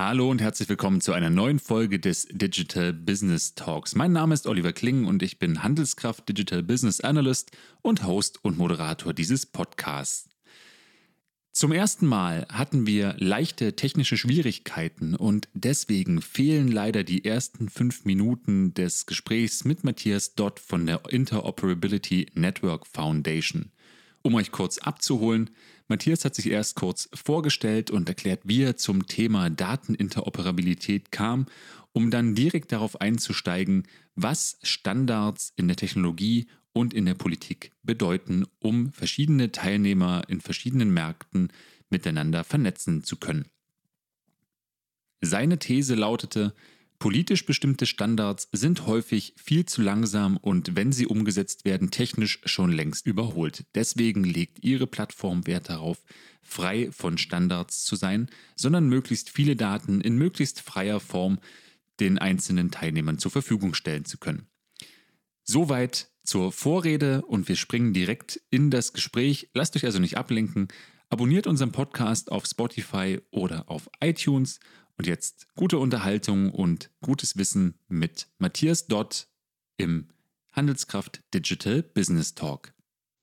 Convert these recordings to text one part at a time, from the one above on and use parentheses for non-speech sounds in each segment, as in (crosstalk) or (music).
Hallo und herzlich willkommen zu einer neuen Folge des Digital Business Talks. Mein Name ist Oliver Kling und ich bin Handelskraft Digital Business Analyst und Host und Moderator dieses Podcasts. Zum ersten Mal hatten wir leichte technische Schwierigkeiten und deswegen fehlen leider die ersten fünf Minuten des Gesprächs mit Matthias Dott von der Interoperability Network Foundation. Um euch kurz abzuholen, Matthias hat sich erst kurz vorgestellt und erklärt, wie er zum Thema Dateninteroperabilität kam, um dann direkt darauf einzusteigen, was Standards in der Technologie und in der Politik bedeuten, um verschiedene Teilnehmer in verschiedenen Märkten miteinander vernetzen zu können. Seine These lautete, Politisch bestimmte Standards sind häufig viel zu langsam und wenn sie umgesetzt werden, technisch schon längst überholt. Deswegen legt ihre Plattform Wert darauf, frei von Standards zu sein, sondern möglichst viele Daten in möglichst freier Form den einzelnen Teilnehmern zur Verfügung stellen zu können. Soweit zur Vorrede und wir springen direkt in das Gespräch. Lasst euch also nicht ablenken. Abonniert unseren Podcast auf Spotify oder auf iTunes und jetzt gute Unterhaltung und gutes Wissen mit Matthias Dott im Handelskraft Digital Business Talk.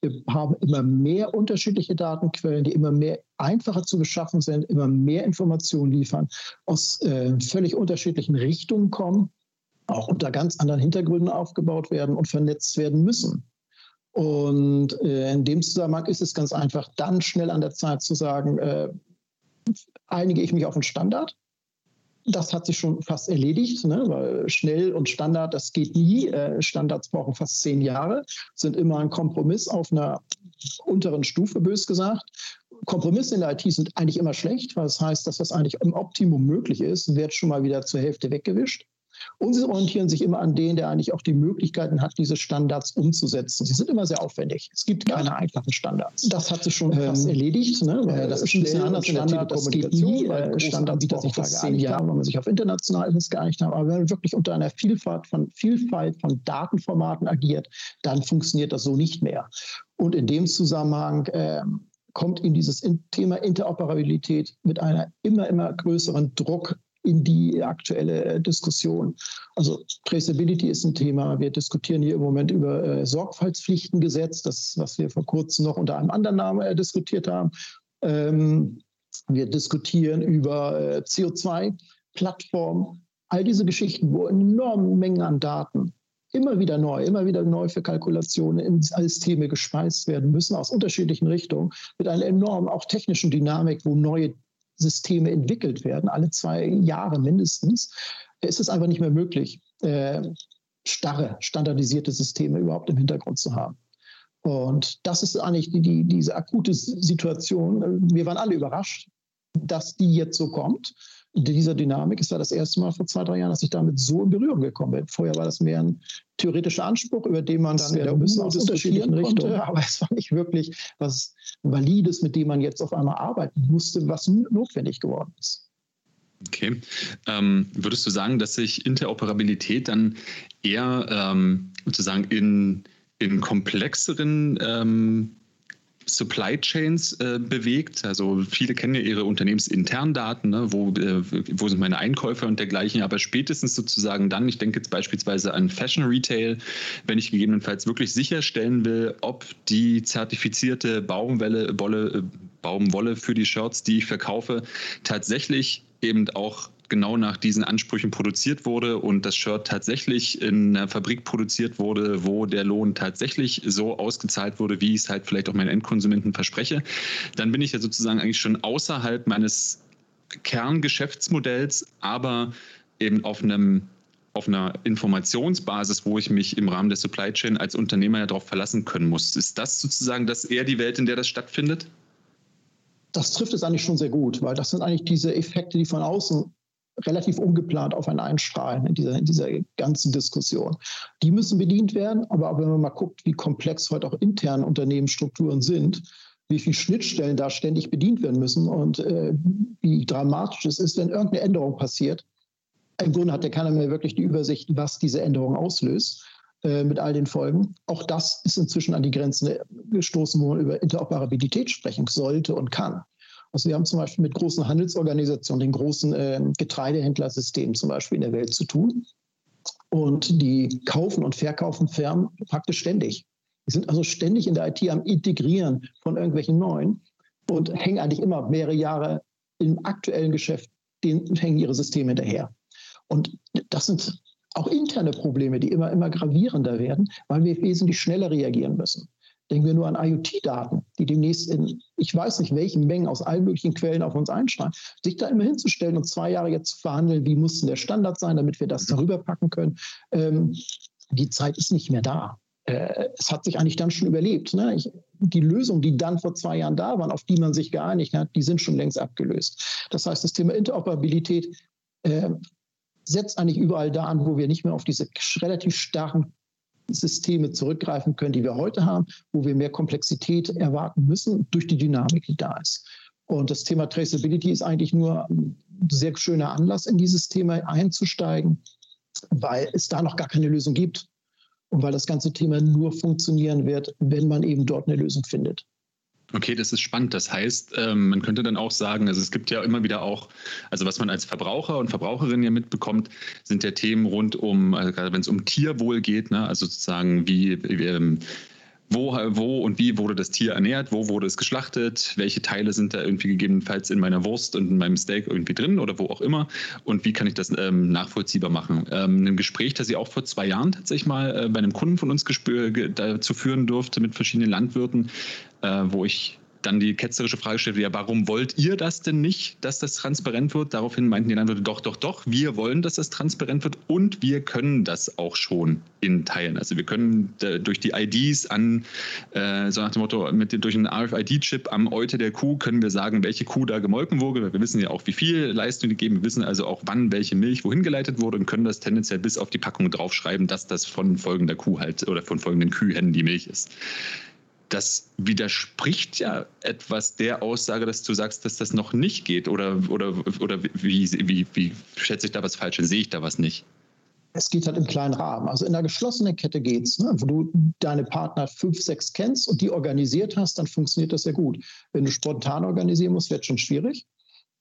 Wir haben immer mehr unterschiedliche Datenquellen, die immer mehr einfacher zu beschaffen sind, immer mehr Informationen liefern, aus äh, völlig unterschiedlichen Richtungen kommen, auch unter ganz anderen Hintergründen aufgebaut werden und vernetzt werden müssen. Und äh, in dem Zusammenhang ist es ganz einfach, dann schnell an der Zeit zu sagen, äh, einige ich mich auf einen Standard das hat sich schon fast erledigt, ne? weil schnell und Standard, das geht nie. Äh, Standards brauchen fast zehn Jahre, sind immer ein Kompromiss auf einer unteren Stufe, bös gesagt. Kompromisse in der IT sind eigentlich immer schlecht, weil das heißt, dass was eigentlich im Optimum möglich ist, wird schon mal wieder zur Hälfte weggewischt. Und sie orientieren sich immer an den, der eigentlich auch die Möglichkeiten hat, diese Standards umzusetzen. Sie sind immer sehr aufwendig. Es gibt keine einfachen Standards. Das hat sich schon ähm, fast erledigt. Ne? Weil das ist ein bisschen anders in der Telekommunikation, weil Standards bietet sich das zehn Jahre, wenn man sich auf international geeinigt hat. Aber wenn man wirklich unter einer Vielfalt von, Vielfalt von Datenformaten agiert, dann funktioniert das so nicht mehr. Und in dem Zusammenhang äh, kommt in dieses Thema Interoperabilität mit einer immer, immer größeren Druck in die aktuelle Diskussion. Also Traceability ist ein Thema. Wir diskutieren hier im Moment über äh, Sorgfaltspflichtengesetz, das, was wir vor kurzem noch unter einem anderen Namen äh, diskutiert haben. Ähm, wir diskutieren über äh, CO2-Plattformen. All diese Geschichten, wo enorme Mengen an Daten immer wieder neu, immer wieder neu für Kalkulationen in Systeme gespeist werden müssen aus unterschiedlichen Richtungen mit einer enormen auch technischen Dynamik, wo neue Systeme entwickelt werden, alle zwei Jahre mindestens, ist es einfach nicht mehr möglich, äh, starre, standardisierte Systeme überhaupt im Hintergrund zu haben. Und das ist eigentlich die, die, diese akute Situation. Wir waren alle überrascht, dass die jetzt so kommt dieser Dynamik. Es war das erste Mal vor zwei, drei Jahren, dass ich damit so in Berührung gekommen bin. Vorher war das mehr ein theoretischer Anspruch, über den man dann in der müssen aus unterschiedlichen Richtungen, aber es war nicht wirklich was Valides, mit dem man jetzt auf einmal arbeiten musste, was notwendig geworden ist. Okay. Ähm, würdest du sagen, dass sich Interoperabilität dann eher ähm, sozusagen in, in komplexeren ähm, Supply Chains äh, bewegt. Also viele kennen ja ihre unternehmensinternen Daten, ne? wo, äh, wo sind meine Einkäufer und dergleichen, aber spätestens sozusagen dann, ich denke jetzt beispielsweise an Fashion Retail, wenn ich gegebenenfalls wirklich sicherstellen will, ob die zertifizierte Baumwolle, Wolle, äh, Baumwolle für die Shirts, die ich verkaufe, tatsächlich eben auch genau nach diesen Ansprüchen produziert wurde und das Shirt tatsächlich in einer Fabrik produziert wurde, wo der Lohn tatsächlich so ausgezahlt wurde, wie ich es halt vielleicht auch meinen Endkonsumenten verspreche, dann bin ich ja sozusagen eigentlich schon außerhalb meines Kerngeschäftsmodells, aber eben auf einem auf einer Informationsbasis, wo ich mich im Rahmen der Supply Chain als Unternehmer ja darauf verlassen können muss. Ist das sozusagen das eher die Welt, in der das stattfindet? Das trifft es eigentlich schon sehr gut, weil das sind eigentlich diese Effekte, die von außen relativ ungeplant auf einen einstrahlen in dieser, in dieser ganzen Diskussion. Die müssen bedient werden, aber wenn man mal guckt, wie komplex heute auch interne Unternehmensstrukturen sind, wie viele Schnittstellen da ständig bedient werden müssen und äh, wie dramatisch es ist, wenn irgendeine Änderung passiert. Im Grunde hat ja keiner mehr wirklich die Übersicht, was diese Änderung auslöst äh, mit all den Folgen. Auch das ist inzwischen an die Grenzen gestoßen, wo man über Interoperabilität sprechen sollte und kann. Also wir haben zum Beispiel mit großen Handelsorganisationen, den großen äh, Getreidehändlersystemen zum Beispiel in der Welt zu tun. Und die kaufen und verkaufen Firmen praktisch ständig. Die sind also ständig in der IT am Integrieren von irgendwelchen neuen und hängen eigentlich immer mehrere Jahre im aktuellen Geschäft, denen hängen ihre Systeme hinterher. Und das sind auch interne Probleme, die immer, immer gravierender werden, weil wir wesentlich schneller reagieren müssen. Denken wir nur an IoT-Daten, die demnächst in, ich weiß nicht welchen Mengen aus allen möglichen Quellen auf uns einstrahlen. Sich da immer hinzustellen und zwei Jahre jetzt zu verhandeln, wie muss denn der Standard sein, damit wir das darüber packen können, ähm, die Zeit ist nicht mehr da. Äh, es hat sich eigentlich dann schon überlebt. Ne? Ich, die Lösungen, die dann vor zwei Jahren da waren, auf die man sich geeinigt hat, die sind schon längst abgelöst. Das heißt, das Thema Interoperabilität äh, setzt eigentlich überall da an, wo wir nicht mehr auf diese relativ starren Systeme zurückgreifen können, die wir heute haben, wo wir mehr Komplexität erwarten müssen durch die Dynamik, die da ist. Und das Thema Traceability ist eigentlich nur ein sehr schöner Anlass, in dieses Thema einzusteigen, weil es da noch gar keine Lösung gibt und weil das ganze Thema nur funktionieren wird, wenn man eben dort eine Lösung findet. Okay, das ist spannend. Das heißt, ähm, man könnte dann auch sagen, also es gibt ja immer wieder auch, also was man als Verbraucher und Verbraucherin ja mitbekommt, sind ja Themen rund um, also gerade wenn es um Tierwohl geht, ne, also sozusagen wie, wie ähm, wo, wo und wie wurde das Tier ernährt, wo wurde es geschlachtet, welche Teile sind da irgendwie gegebenenfalls in meiner Wurst und in meinem Steak irgendwie drin oder wo auch immer und wie kann ich das ähm, nachvollziehbar machen. Ähm, ein Gespräch, das ich auch vor zwei Jahren tatsächlich mal äh, bei einem Kunden von uns dazu führen durfte mit verschiedenen Landwirten, äh, wo ich dann die ketzerische Frage stellt, ja, warum wollt ihr das denn nicht, dass das transparent wird? Daraufhin meinten die Landwirte, doch, doch, doch, wir wollen, dass das transparent wird und wir können das auch schon in Teilen. Also wir können äh, durch die IDs an, äh, so nach dem Motto, mit, durch einen RFID-Chip am Eute der Kuh können wir sagen, welche Kuh da gemolken wurde. Wir wissen ja auch, wie viel Leistung die geben. Wir wissen also auch, wann welche Milch wohin geleitet wurde und können das tendenziell bis auf die Packung draufschreiben, dass das von folgender Kuh halt oder von folgenden Kühen die Milch ist das widerspricht ja etwas der Aussage, dass du sagst, dass das noch nicht geht. Oder, oder, oder wie, wie, wie schätze ich da was falsch? Sehe ich da was nicht? Es geht halt im kleinen Rahmen. Also in einer geschlossenen Kette geht es, ne? wo du deine Partner fünf, sechs kennst und die organisiert hast, dann funktioniert das sehr gut. Wenn du spontan organisieren musst, wird schon schwierig.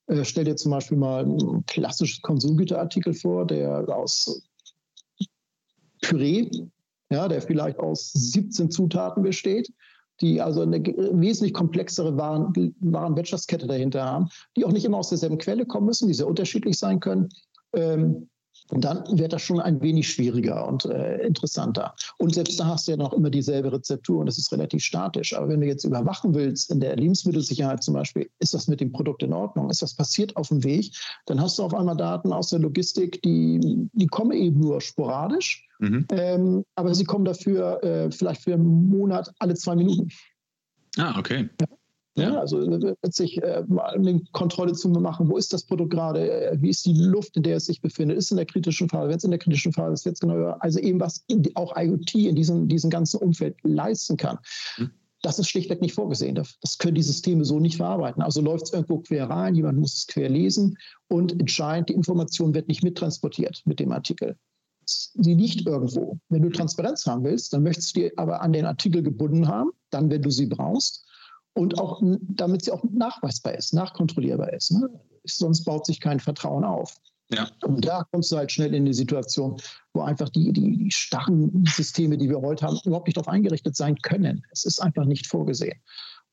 Äh, stell dir zum Beispiel mal ein klassisches Konsumgüterartikel vor, der aus Püree, ja, der vielleicht aus 17 Zutaten besteht die also eine wesentlich komplexere Waren, Warenwirtschaftskette dahinter haben, die auch nicht immer aus derselben Quelle kommen müssen, die sehr unterschiedlich sein können. Ähm, dann wird das schon ein wenig schwieriger und äh, interessanter. Und selbst da hast du ja noch immer dieselbe Rezeptur und das ist relativ statisch. Aber wenn du jetzt überwachen willst, in der Lebensmittelsicherheit zum Beispiel, ist das mit dem Produkt in Ordnung? Ist was passiert auf dem Weg? Dann hast du auf einmal Daten aus der Logistik, die, die kommen eben nur sporadisch. Mhm. Ähm, aber sie kommen dafür äh, vielleicht für einen Monat alle zwei Minuten. Ah, okay. Ja. Ja, also letztlich äh, mal eine Kontrolle zu machen, wo ist das Produkt gerade, äh, wie ist die Luft, in der es sich befindet, ist in der kritischen Phase, wenn es in der kritischen Phase ist, jetzt genau, also eben was auch IoT in diesem, diesem ganzen Umfeld leisten kann. Mhm. Das ist schlichtweg nicht vorgesehen. Das können die Systeme so nicht verarbeiten. Also läuft es irgendwo quer rein, jemand muss es quer lesen und entscheidend, die Information wird nicht mittransportiert mit dem Artikel. Sie liegt irgendwo. Wenn du Transparenz haben willst, dann möchtest du die aber an den Artikel gebunden haben, dann, wenn du sie brauchst und auch damit sie auch nachweisbar ist, nachkontrollierbar ist. Ne? Sonst baut sich kein Vertrauen auf. Ja. Und da kommst du halt schnell in eine Situation, wo einfach die, die, die starren Systeme, die wir heute haben, überhaupt nicht darauf eingerichtet sein können. Es ist einfach nicht vorgesehen.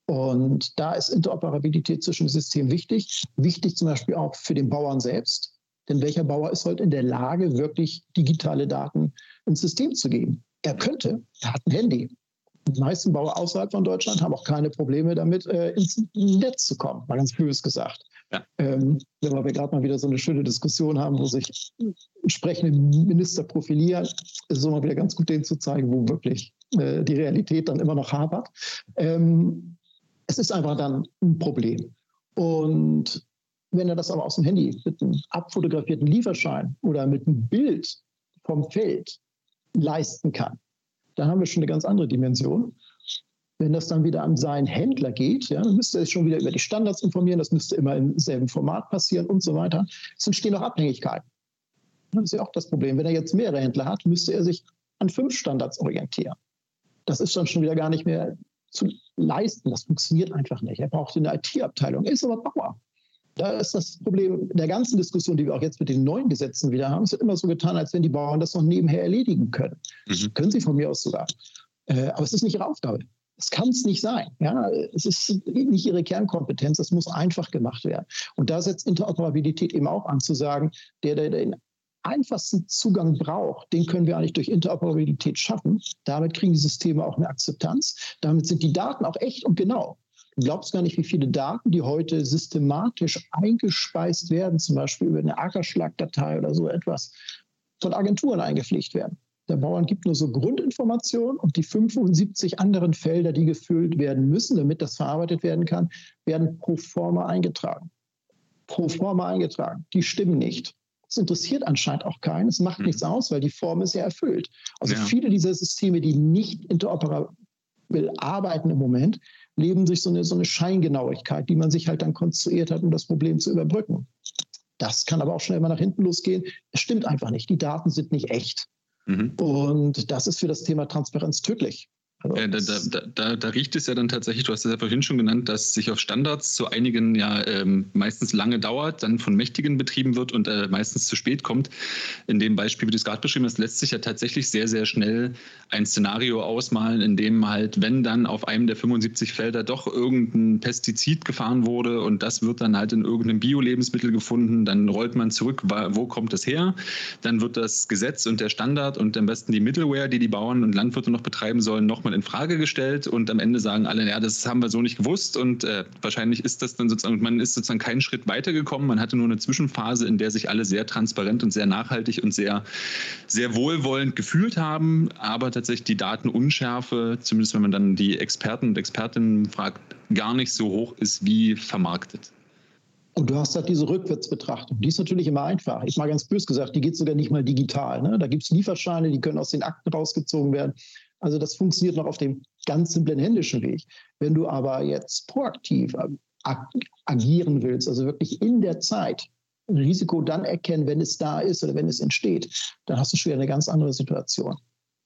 Und da ist Interoperabilität zwischen Systemen wichtig. Wichtig zum Beispiel auch für den Bauern selbst. Denn welcher Bauer ist heute in der Lage, wirklich digitale Daten ins System zu geben? Er könnte, er hat ein Handy. Die meisten Bauer außerhalb von Deutschland haben auch keine Probleme damit, äh, ins Netz zu kommen, mal ganz bös gesagt. Ja. Ähm, wenn wir gerade mal wieder so eine schöne Diskussion haben, wo sich entsprechende Minister profilieren, ist es immer wieder ganz gut, denen zu zeigen, wo wirklich äh, die Realität dann immer noch hapert. Ähm, es ist einfach dann ein Problem. Und wenn er das aber aus dem Handy mit einem abfotografierten Lieferschein oder mit einem Bild vom Feld leisten kann, da haben wir schon eine ganz andere Dimension. Wenn das dann wieder an seinen Händler geht, ja, dann müsste er sich schon wieder über die Standards informieren, das müsste immer im selben Format passieren und so weiter. Es entstehen auch Abhängigkeiten. Das ist ja auch das Problem. Wenn er jetzt mehrere Händler hat, müsste er sich an fünf Standards orientieren. Das ist dann schon wieder gar nicht mehr zu, leisten. Das funktioniert einfach nicht. Er braucht eine IT-Abteilung. Er ist aber Bauer. Da ist das Problem der ganzen Diskussion, die wir auch jetzt mit den neuen Gesetzen wieder haben. Es wird immer so getan, als wenn die Bauern das noch nebenher erledigen können. Mhm. Können sie von mir aus sogar. Äh, aber es ist nicht ihre Aufgabe. Es kann es nicht sein. Ja, es ist nicht ihre Kernkompetenz. Es muss einfach gemacht werden. Und da setzt Interoperabilität eben auch an, zu sagen, der, der den einfachsten Zugang braucht, den können wir eigentlich durch Interoperabilität schaffen. Damit kriegen die Systeme auch eine Akzeptanz. Damit sind die Daten auch echt und genau. Du glaubst gar nicht, wie viele Daten, die heute systematisch eingespeist werden, zum Beispiel über eine Ackerschlagdatei oder so etwas, von Agenturen eingepflegt werden. Der Bauern gibt nur so Grundinformationen und die 75 anderen Felder, die gefüllt werden müssen, damit das verarbeitet werden kann, werden pro forma eingetragen. Pro forma eingetragen. Die stimmen nicht. Das interessiert anscheinend auch keinen. Es macht mhm. nichts aus, weil die Form ist ja erfüllt. Also ja. viele dieser Systeme, die nicht interoperabel arbeiten im Moment, leben durch so eine, so eine Scheingenauigkeit, die man sich halt dann konstruiert hat, um das Problem zu überbrücken. Das kann aber auch schnell mal nach hinten losgehen. Es stimmt einfach nicht. Die Daten sind nicht echt. Mhm. Und das ist für das Thema Transparenz tödlich. Also ja, da, da, da, da, riecht es ja dann tatsächlich, du hast es ja vorhin schon genannt, dass sich auf Standards zu einigen ja ähm, meistens lange dauert, dann von Mächtigen betrieben wird und äh, meistens zu spät kommt. In dem Beispiel, wie du es gerade beschrieben hast, lässt sich ja tatsächlich sehr, sehr schnell ein Szenario ausmalen, in dem halt, wenn dann auf einem der 75 Felder doch irgendein Pestizid gefahren wurde und das wird dann halt in irgendeinem Bio-Lebensmittel gefunden, dann rollt man zurück, wo kommt das her? Dann wird das Gesetz und der Standard und am besten die Middleware, die die Bauern und Landwirte noch betreiben sollen, nochmal nochmal in Frage gestellt und am Ende sagen alle, ja, das haben wir so nicht gewusst und äh, wahrscheinlich ist das dann sozusagen, man ist sozusagen keinen Schritt weitergekommen, man hatte nur eine Zwischenphase, in der sich alle sehr transparent und sehr nachhaltig und sehr, sehr wohlwollend gefühlt haben, aber tatsächlich die Datenunschärfe, zumindest wenn man dann die Experten und Expertinnen fragt, gar nicht so hoch ist wie vermarktet. Und du hast halt diese Rückwärtsbetrachtung. Die ist natürlich immer einfach. Ich mal ganz bös gesagt, die geht sogar nicht mal digital. Ne? Da gibt es Lieferscheine, die können aus den Akten rausgezogen werden. Also das funktioniert noch auf dem ganz simplen händischen Weg. Wenn du aber jetzt proaktiv agieren willst, also wirklich in der Zeit Risiko dann erkennen, wenn es da ist oder wenn es entsteht, dann hast du schon wieder eine ganz andere Situation.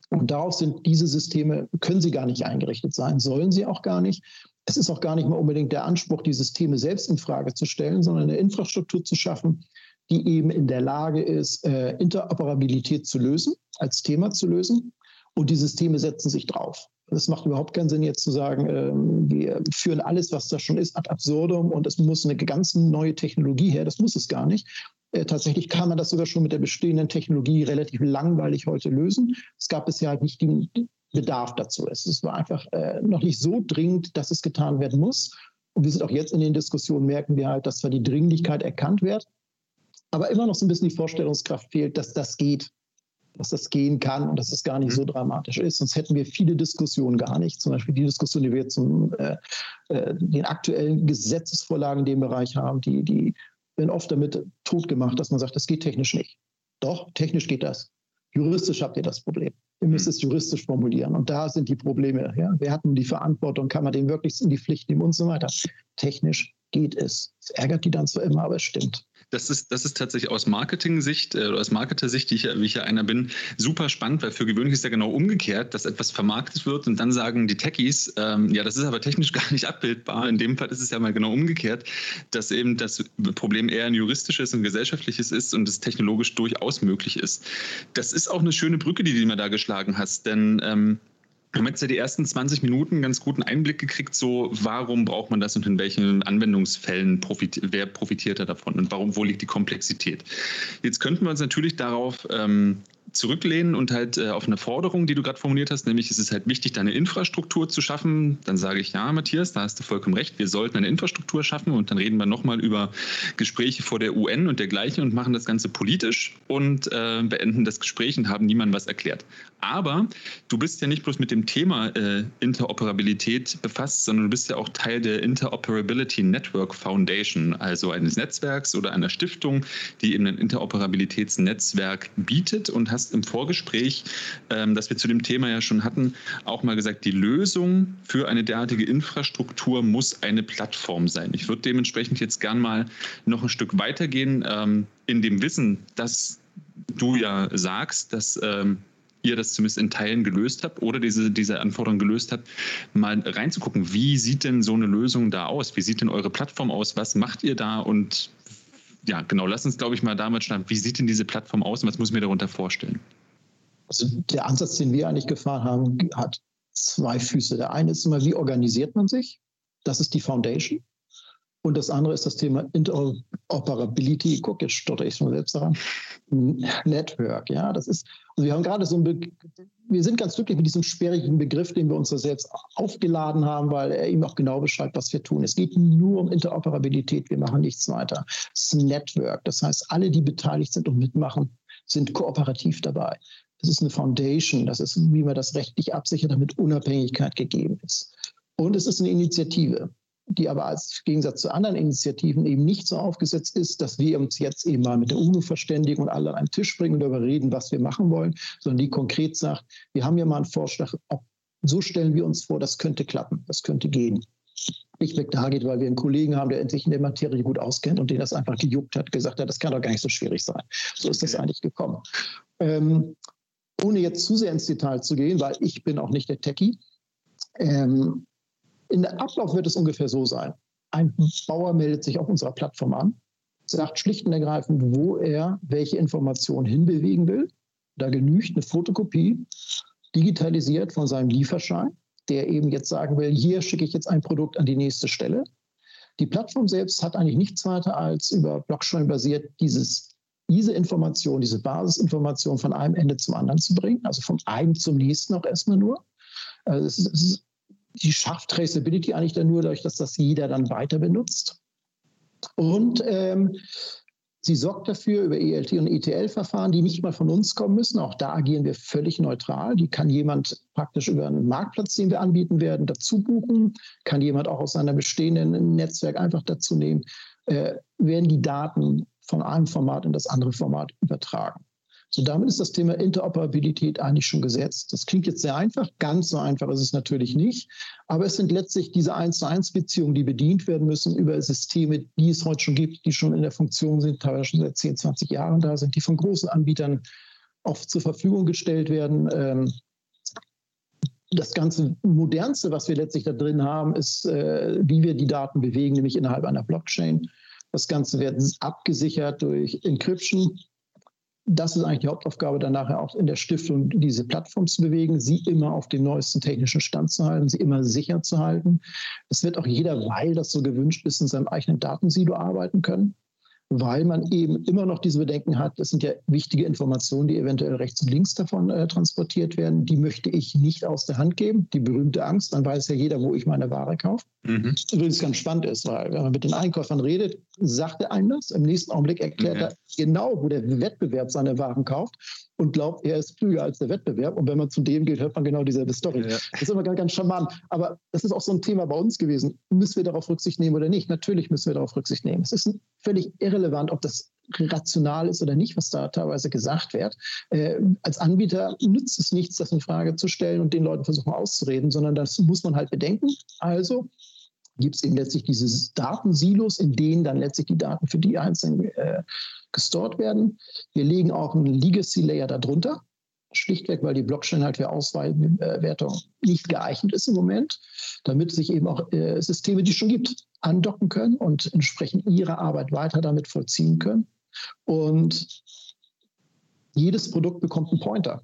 Und darauf sind diese Systeme, können sie gar nicht eingerichtet sein, sollen sie auch gar nicht. Es ist auch gar nicht mal unbedingt der Anspruch, die Systeme selbst in Frage zu stellen, sondern eine Infrastruktur zu schaffen, die eben in der Lage ist, äh, Interoperabilität zu lösen, als Thema zu lösen und die Systeme setzen sich drauf. Es macht überhaupt keinen Sinn, jetzt zu sagen, ähm, wir führen alles, was da schon ist, ad absurdum und es muss eine ganz neue Technologie her. Das muss es gar nicht. Äh, tatsächlich kann man das sogar schon mit der bestehenden Technologie relativ langweilig heute lösen. Es gab bisher halt nicht den Bedarf dazu. Es war einfach äh, noch nicht so dringend, dass es getan werden muss. Und wir sind auch jetzt in den Diskussionen, merken wir halt, dass zwar die Dringlichkeit erkannt wird, aber immer noch so ein bisschen die Vorstellungskraft fehlt, dass das geht dass das gehen kann und dass es gar nicht mhm. so dramatisch ist. Sonst hätten wir viele Diskussionen gar nicht. Zum Beispiel die Diskussion, die wir jetzt zum äh, äh, den aktuellen Gesetzesvorlagen in dem Bereich haben, die, die werden oft damit totgemacht, dass man sagt, das geht technisch nicht. Doch, technisch geht das. Juristisch habt ihr das Problem. Ihr müsst mhm. es juristisch formulieren. Und da sind die Probleme. Ja? Wer hat nun die Verantwortung? Kann man den wirklich in die Pflicht nehmen und so weiter? Technisch geht es. Es ärgert die dann zwar immer, aber es stimmt das ist, das ist tatsächlich aus Marketing-Sicht äh, oder aus Marketer-Sicht, wie ich, wie ich ja einer bin, super spannend, weil für gewöhnlich ist ja genau umgekehrt, dass etwas vermarktet wird und dann sagen die Techies, ähm, ja, das ist aber technisch (laughs) gar nicht abbildbar. In dem Fall ist es ja mal genau umgekehrt, dass eben das Problem eher ein juristisches und gesellschaftliches ist und es technologisch durchaus möglich ist. Das ist auch eine schöne Brücke, die du mir da geschlagen hast, denn ähm, haben jetzt ja die ersten 20 Minuten einen ganz guten Einblick gekriegt, so warum braucht man das und in welchen Anwendungsfällen profit, wer profitiert da davon und warum, wo liegt die Komplexität. Jetzt könnten wir uns natürlich darauf ähm, zurücklehnen und halt äh, auf eine Forderung, die du gerade formuliert hast, nämlich es ist halt wichtig, da eine Infrastruktur zu schaffen. Dann sage ich, ja, Matthias, da hast du vollkommen recht, wir sollten eine Infrastruktur schaffen und dann reden wir nochmal über Gespräche vor der UN und dergleichen und machen das Ganze politisch und äh, beenden das Gespräch und haben niemandem was erklärt. Aber du bist ja nicht bloß mit dem Thema äh, Interoperabilität befasst, sondern du bist ja auch Teil der Interoperability Network Foundation, also eines Netzwerks oder einer Stiftung, die eben ein Interoperabilitätsnetzwerk bietet und hast im Vorgespräch, ähm, das wir zu dem Thema ja schon hatten, auch mal gesagt, die Lösung für eine derartige Infrastruktur muss eine Plattform sein. Ich würde dementsprechend jetzt gern mal noch ein Stück weitergehen ähm, in dem Wissen, dass du ja sagst, dass ähm, ihr das zumindest in Teilen gelöst habt oder diese, diese Anforderungen gelöst habt, mal reinzugucken, wie sieht denn so eine Lösung da aus? Wie sieht denn eure Plattform aus? Was macht ihr da? Und ja, genau, lass uns, glaube ich, mal damit starten. Wie sieht denn diese Plattform aus und was muss ich mir darunter vorstellen? Also der Ansatz, den wir eigentlich gefahren haben, hat zwei Füße. Der eine ist immer, wie organisiert man sich? Das ist die Foundation. Und das andere ist das Thema Interoperability. Guck, jetzt stotter ich schon selbst daran. Network, ja, das ist, also wir haben gerade so ein, Be wir sind ganz glücklich mit diesem sperrigen Begriff, den wir uns da selbst aufgeladen haben, weil er eben auch genau beschreibt, was wir tun. Es geht nur um Interoperabilität, wir machen nichts weiter. Es ist ein Network, das heißt, alle, die beteiligt sind und mitmachen, sind kooperativ dabei. Das ist eine Foundation, das ist, wie man das rechtlich absichert, damit Unabhängigkeit gegeben ist. Und es ist eine Initiative die aber als Gegensatz zu anderen Initiativen eben nicht so aufgesetzt ist, dass wir uns jetzt eben mal mit der UNO verständigen und alle an einen Tisch bringen und darüber reden, was wir machen wollen, sondern die konkret sagt, wir haben ja mal einen Vorschlag, so stellen wir uns vor, das könnte klappen, das könnte gehen. Nicht weg da geht, weil wir einen Kollegen haben, der sich in der Materie gut auskennt und den das einfach gejuckt hat, gesagt hat, das kann doch gar nicht so schwierig sein. So ist das eigentlich gekommen. Ähm, ohne jetzt zu sehr ins Detail zu gehen, weil ich bin auch nicht der Techie, ähm, in der Ablauf wird es ungefähr so sein. Ein Bauer meldet sich auf unserer Plattform an, sagt schlicht und ergreifend, wo er welche Informationen hinbewegen will. Da genügt eine Fotokopie, digitalisiert von seinem Lieferschein, der eben jetzt sagen will, hier schicke ich jetzt ein Produkt an die nächste Stelle. Die Plattform selbst hat eigentlich nichts weiter als über Blockchain basiert dieses, diese Information, diese Basisinformation von einem Ende zum anderen zu bringen, also vom einen zum nächsten auch erstmal nur. Also es ist, die schafft Traceability eigentlich dann nur dadurch, dass das jeder dann weiter benutzt. Und ähm, sie sorgt dafür über ELT und ETL-Verfahren, die nicht mal von uns kommen müssen. Auch da agieren wir völlig neutral. Die kann jemand praktisch über einen Marktplatz, den wir anbieten werden, dazu buchen. Kann jemand auch aus seinem bestehenden Netzwerk einfach dazu nehmen. Äh, werden die Daten von einem Format in das andere Format übertragen. So, damit ist das Thema Interoperabilität eigentlich schon gesetzt. Das klingt jetzt sehr einfach, ganz so einfach ist es natürlich nicht, aber es sind letztlich diese 1 zu 1 Beziehungen, die bedient werden müssen über Systeme, die es heute schon gibt, die schon in der Funktion sind, teilweise schon seit 10, 20 Jahren da sind, die von großen Anbietern oft zur Verfügung gestellt werden. Ähm, das ganze Modernste, was wir letztlich da drin haben, ist, äh, wie wir die Daten bewegen, nämlich innerhalb einer Blockchain. Das Ganze wird abgesichert durch Encryption, das ist eigentlich die Hauptaufgabe, dann nachher auch in der Stiftung diese Plattform zu bewegen, sie immer auf dem neuesten technischen Stand zu halten, sie immer sicher zu halten. Es wird auch jeder, weil das so gewünscht ist, in seinem eigenen Datensilo arbeiten können weil man eben immer noch diese Bedenken hat, das sind ja wichtige Informationen, die eventuell rechts und links davon äh, transportiert werden. Die möchte ich nicht aus der Hand geben. Die berühmte Angst, dann weiß ja jeder, wo ich meine Ware kaufe. Mhm. Übrigens ganz spannend ist, weil wenn man mit den Einkäufern redet, sagt er einem das. Im nächsten Augenblick erklärt okay. er genau, wo der Wettbewerb seine Waren kauft und glaubt, er ist klüger als der Wettbewerb. Und wenn man zu dem geht, hört man genau dieselbe Story. Ja. Das ist immer ganz, ganz charmant. Aber das ist auch so ein Thema bei uns gewesen. Müssen wir darauf Rücksicht nehmen oder nicht? Natürlich müssen wir darauf Rücksicht nehmen. Es ist völlig irrelevant, ob das rational ist oder nicht, was da teilweise gesagt wird. Äh, als Anbieter nützt es nichts, das in Frage zu stellen und den Leuten versuchen auszureden, sondern das muss man halt bedenken. Also gibt es eben letztlich diese Datensilos, in denen dann letztlich die Daten für die Einzelnen äh, gestort werden. Wir legen auch einen Legacy-Layer darunter, schlichtweg, weil die Blockchain halt für Auswertung nicht geeignet ist im Moment, damit sich eben auch äh, Systeme, die es schon gibt, andocken können und entsprechend ihre Arbeit weiter damit vollziehen können. Und jedes Produkt bekommt einen Pointer.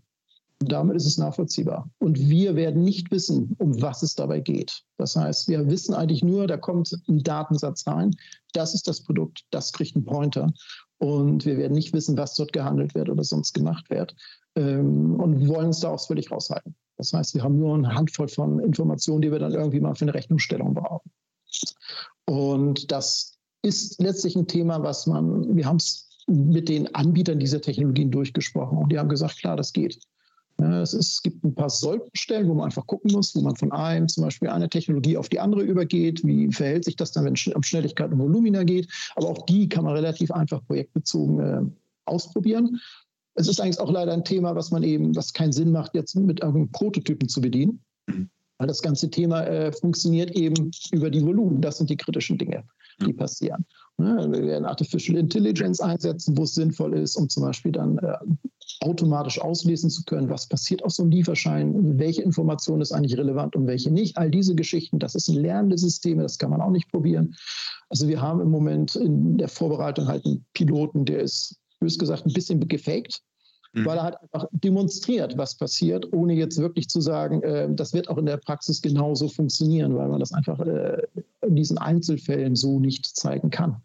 Damit ist es nachvollziehbar. Und wir werden nicht wissen, um was es dabei geht. Das heißt, wir wissen eigentlich nur, da kommt ein Datensatz rein, das ist das Produkt, das kriegt einen Pointer. Und wir werden nicht wissen, was dort gehandelt wird oder sonst gemacht wird. Ähm, und wollen uns da auch völlig raushalten. Das heißt, wir haben nur eine Handvoll von Informationen, die wir dann irgendwie mal für eine Rechnungsstellung brauchen. Und das ist letztlich ein Thema, was man, wir haben es mit den Anbietern dieser Technologien durchgesprochen und die haben gesagt, klar, das geht. Es, ist, es gibt ein paar Sollstellen, wo man einfach gucken muss, wo man von einem zum Beispiel eine Technologie auf die andere übergeht. Wie verhält sich das dann, wenn es um Schnelligkeit und Volumina geht? Aber auch die kann man relativ einfach projektbezogen äh, ausprobieren. Es ist eigentlich auch leider ein Thema, was man eben, was keinen Sinn macht, jetzt mit irgendeinem Prototypen zu bedienen. Mhm. Weil das ganze Thema äh, funktioniert eben über die Volumen. Das sind die kritischen Dinge, die passieren. Ne? Wir werden Artificial Intelligence einsetzen, wo es sinnvoll ist, um zum Beispiel dann äh, automatisch auslesen zu können, was passiert auf so einem Lieferschein, welche Information ist eigentlich relevant und welche nicht. All diese Geschichten, das ist ein lernende System, das kann man auch nicht probieren. Also wir haben im Moment in der Vorbereitung halt einen Piloten, der ist, bös gesagt, ein bisschen gefaked mhm. weil er halt einfach demonstriert, was passiert, ohne jetzt wirklich zu sagen, äh, das wird auch in der Praxis genauso funktionieren, weil man das einfach äh, in diesen Einzelfällen so nicht zeigen kann.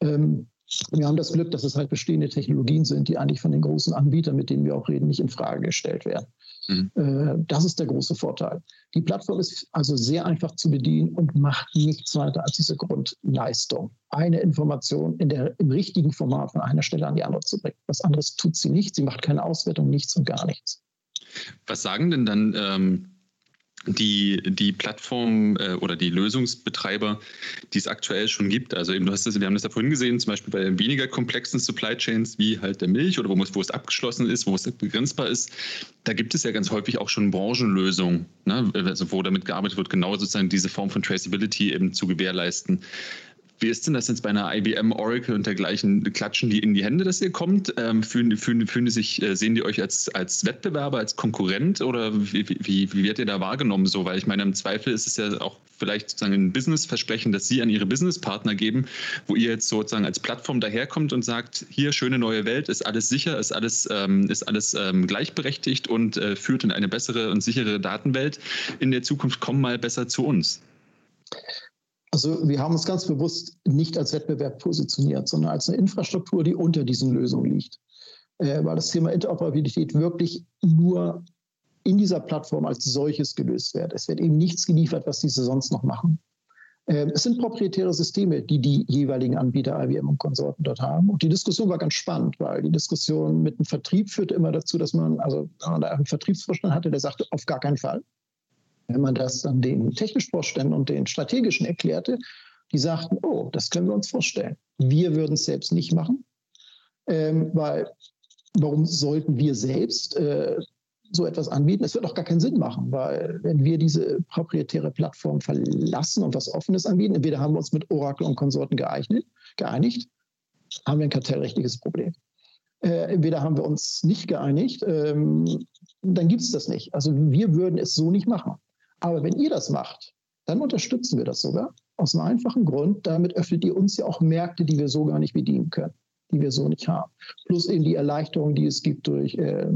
Ähm, wir haben das Glück, dass es halt bestehende Technologien sind, die eigentlich von den großen Anbietern, mit denen wir auch reden, nicht in Frage gestellt werden. Mhm. Äh, das ist der große Vorteil. Die Plattform ist also sehr einfach zu bedienen und macht nichts weiter als diese Grundleistung. Eine Information in der, im richtigen Format von einer Stelle an die andere zu bringen. Was anderes tut sie nicht. Sie macht keine Auswertung, nichts und gar nichts. Was sagen denn dann ähm, die, die Plattform äh, oder die Lösungsbetreiber, die es aktuell schon gibt. Also eben, du hast das, wir haben das ja vorhin gesehen, zum Beispiel bei weniger komplexen Supply Chains wie halt der Milch oder wo, wo es abgeschlossen ist, wo es begrenzbar ist. Da gibt es ja ganz häufig auch schon Branchenlösungen, ne? also wo damit gearbeitet wird, genau sozusagen diese Form von Traceability eben zu gewährleisten. Wie ist denn das jetzt bei einer IBM, Oracle und dergleichen? Klatschen die in die Hände, dass ihr kommt? Ähm, fühlen, fühlen, fühlen die sich, äh, sehen die euch als, als Wettbewerber, als Konkurrent oder wie, wie, wie wird ihr da wahrgenommen so? Weil ich meine, im Zweifel ist es ja auch vielleicht sozusagen ein Businessversprechen, das sie an ihre Businesspartner geben, wo ihr jetzt sozusagen als Plattform daherkommt und sagt, hier schöne neue Welt, ist alles sicher, ist alles, ähm, ist alles ähm, gleichberechtigt und äh, führt in eine bessere und sichere Datenwelt. In der Zukunft komm mal besser zu uns. Also wir haben uns ganz bewusst nicht als Wettbewerb positioniert, sondern als eine Infrastruktur, die unter diesen Lösungen liegt. Äh, weil das Thema Interoperabilität wirklich nur in dieser Plattform als solches gelöst wird. Es wird eben nichts geliefert, was diese sonst noch machen. Äh, es sind proprietäre Systeme, die die jeweiligen Anbieter IBM und Konsorten dort haben. Und die Diskussion war ganz spannend, weil die Diskussion mit dem Vertrieb führte immer dazu, dass man, also da einen Vertriebsvorstand hatte, der sagte, auf gar keinen Fall. Wenn man das dann den technischen Vorständen und den strategischen erklärte, die sagten, oh, das können wir uns vorstellen. Wir würden es selbst nicht machen, ähm, weil warum sollten wir selbst äh, so etwas anbieten? Es wird doch gar keinen Sinn machen, weil wenn wir diese proprietäre Plattform verlassen und was Offenes anbieten, entweder haben wir uns mit Oracle und Konsorten geeignet, geeinigt, haben wir ein kartellrechtliches Problem. Äh, entweder haben wir uns nicht geeinigt, ähm, dann gibt es das nicht. Also wir würden es so nicht machen. Aber wenn ihr das macht, dann unterstützen wir das sogar. Aus einem einfachen Grund, damit öffnet ihr uns ja auch Märkte, die wir so gar nicht bedienen können, die wir so nicht haben. Plus eben die Erleichterung, die es gibt durch, äh,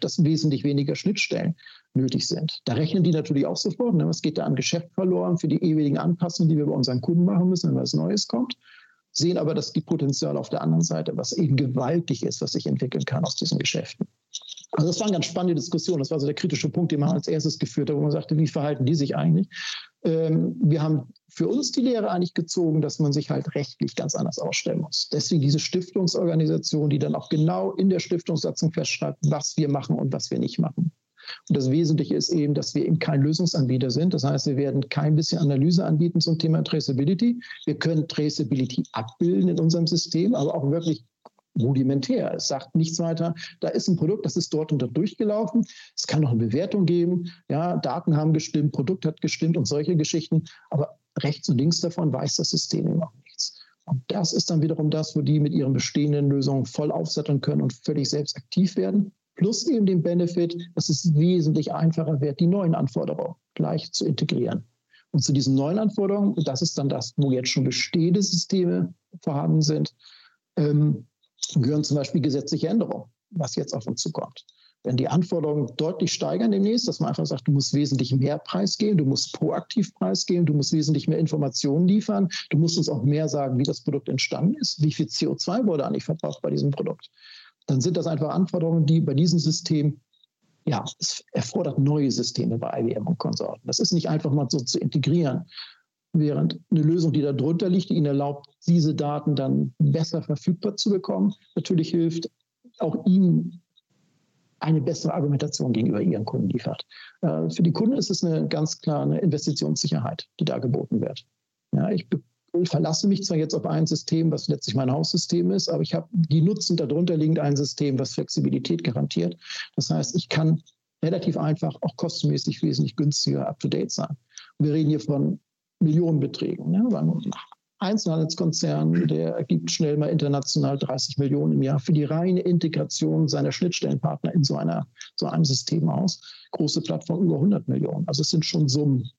dass wesentlich weniger Schnittstellen nötig sind. Da rechnen die natürlich auch sofort. Ne? Was geht da an Geschäft verloren für die ewigen Anpassungen, die wir bei unseren Kunden machen müssen, wenn was Neues kommt? Sehen aber, dass die Potenzial auf der anderen Seite, was eben gewaltig ist, was sich entwickeln kann aus diesen Geschäften. Also das war eine ganz spannende Diskussion. Das war so der kritische Punkt, den man als erstes geführt hat, wo man sagte, wie verhalten die sich eigentlich? Ähm, wir haben für uns die Lehre eigentlich gezogen, dass man sich halt rechtlich ganz anders ausstellen muss. Deswegen diese Stiftungsorganisation, die dann auch genau in der Stiftungssatzung festschreibt, was wir machen und was wir nicht machen. Und das Wesentliche ist eben, dass wir eben kein Lösungsanbieter sind. Das heißt, wir werden kein bisschen Analyse anbieten zum Thema Traceability. Wir können Traceability abbilden in unserem System, aber auch wirklich rudimentär. Es sagt nichts weiter. Da ist ein Produkt, das ist dort und dort durchgelaufen. Es kann noch eine Bewertung geben. Ja, Daten haben gestimmt, Produkt hat gestimmt und solche Geschichten. Aber rechts und links davon weiß das System immer nichts. Und das ist dann wiederum das, wo die mit ihren bestehenden Lösungen voll aufsatteln können und völlig selbst aktiv werden. Plus eben den Benefit, dass es wesentlich einfacher wird, die neuen Anforderungen gleich zu integrieren. Und zu diesen neuen Anforderungen, das ist dann das, wo jetzt schon bestehende Systeme vorhanden sind, ähm, gehören zum Beispiel gesetzliche Änderungen, was jetzt auf uns zukommt. Wenn die Anforderungen deutlich steigern demnächst, dass man einfach sagt, du musst wesentlich mehr Preis geben, du musst proaktiv Preis geben, du musst wesentlich mehr Informationen liefern, du musst uns auch mehr sagen, wie das Produkt entstanden ist, wie viel CO2 wurde eigentlich verbraucht bei diesem Produkt. Dann sind das einfach Anforderungen, die bei diesem System, ja, es erfordert neue Systeme bei IBM und Konsorten. Das ist nicht einfach mal so zu integrieren. Während eine Lösung, die da drunter liegt, die Ihnen erlaubt, diese Daten dann besser verfügbar zu bekommen, natürlich hilft, auch Ihnen eine bessere Argumentation gegenüber Ihren Kunden liefert. Äh, für die Kunden ist es eine ganz klare Investitionssicherheit, die da geboten wird. Ja, ich verlasse mich zwar jetzt auf ein System, was letztlich mein Haussystem ist, aber ich habe die Nutzen darunter liegend ein System, was Flexibilität garantiert. Das heißt, ich kann relativ einfach, auch kostenmäßig wesentlich günstiger up-to-date sein. wir reden hier von Millionenbeträgen. Ne? Einzelhandelskonzern, der gibt schnell mal international 30 Millionen im Jahr für die reine Integration seiner Schnittstellenpartner in so, einer, so einem System aus. Große Plattform über 100 Millionen. Also es sind schon Summen,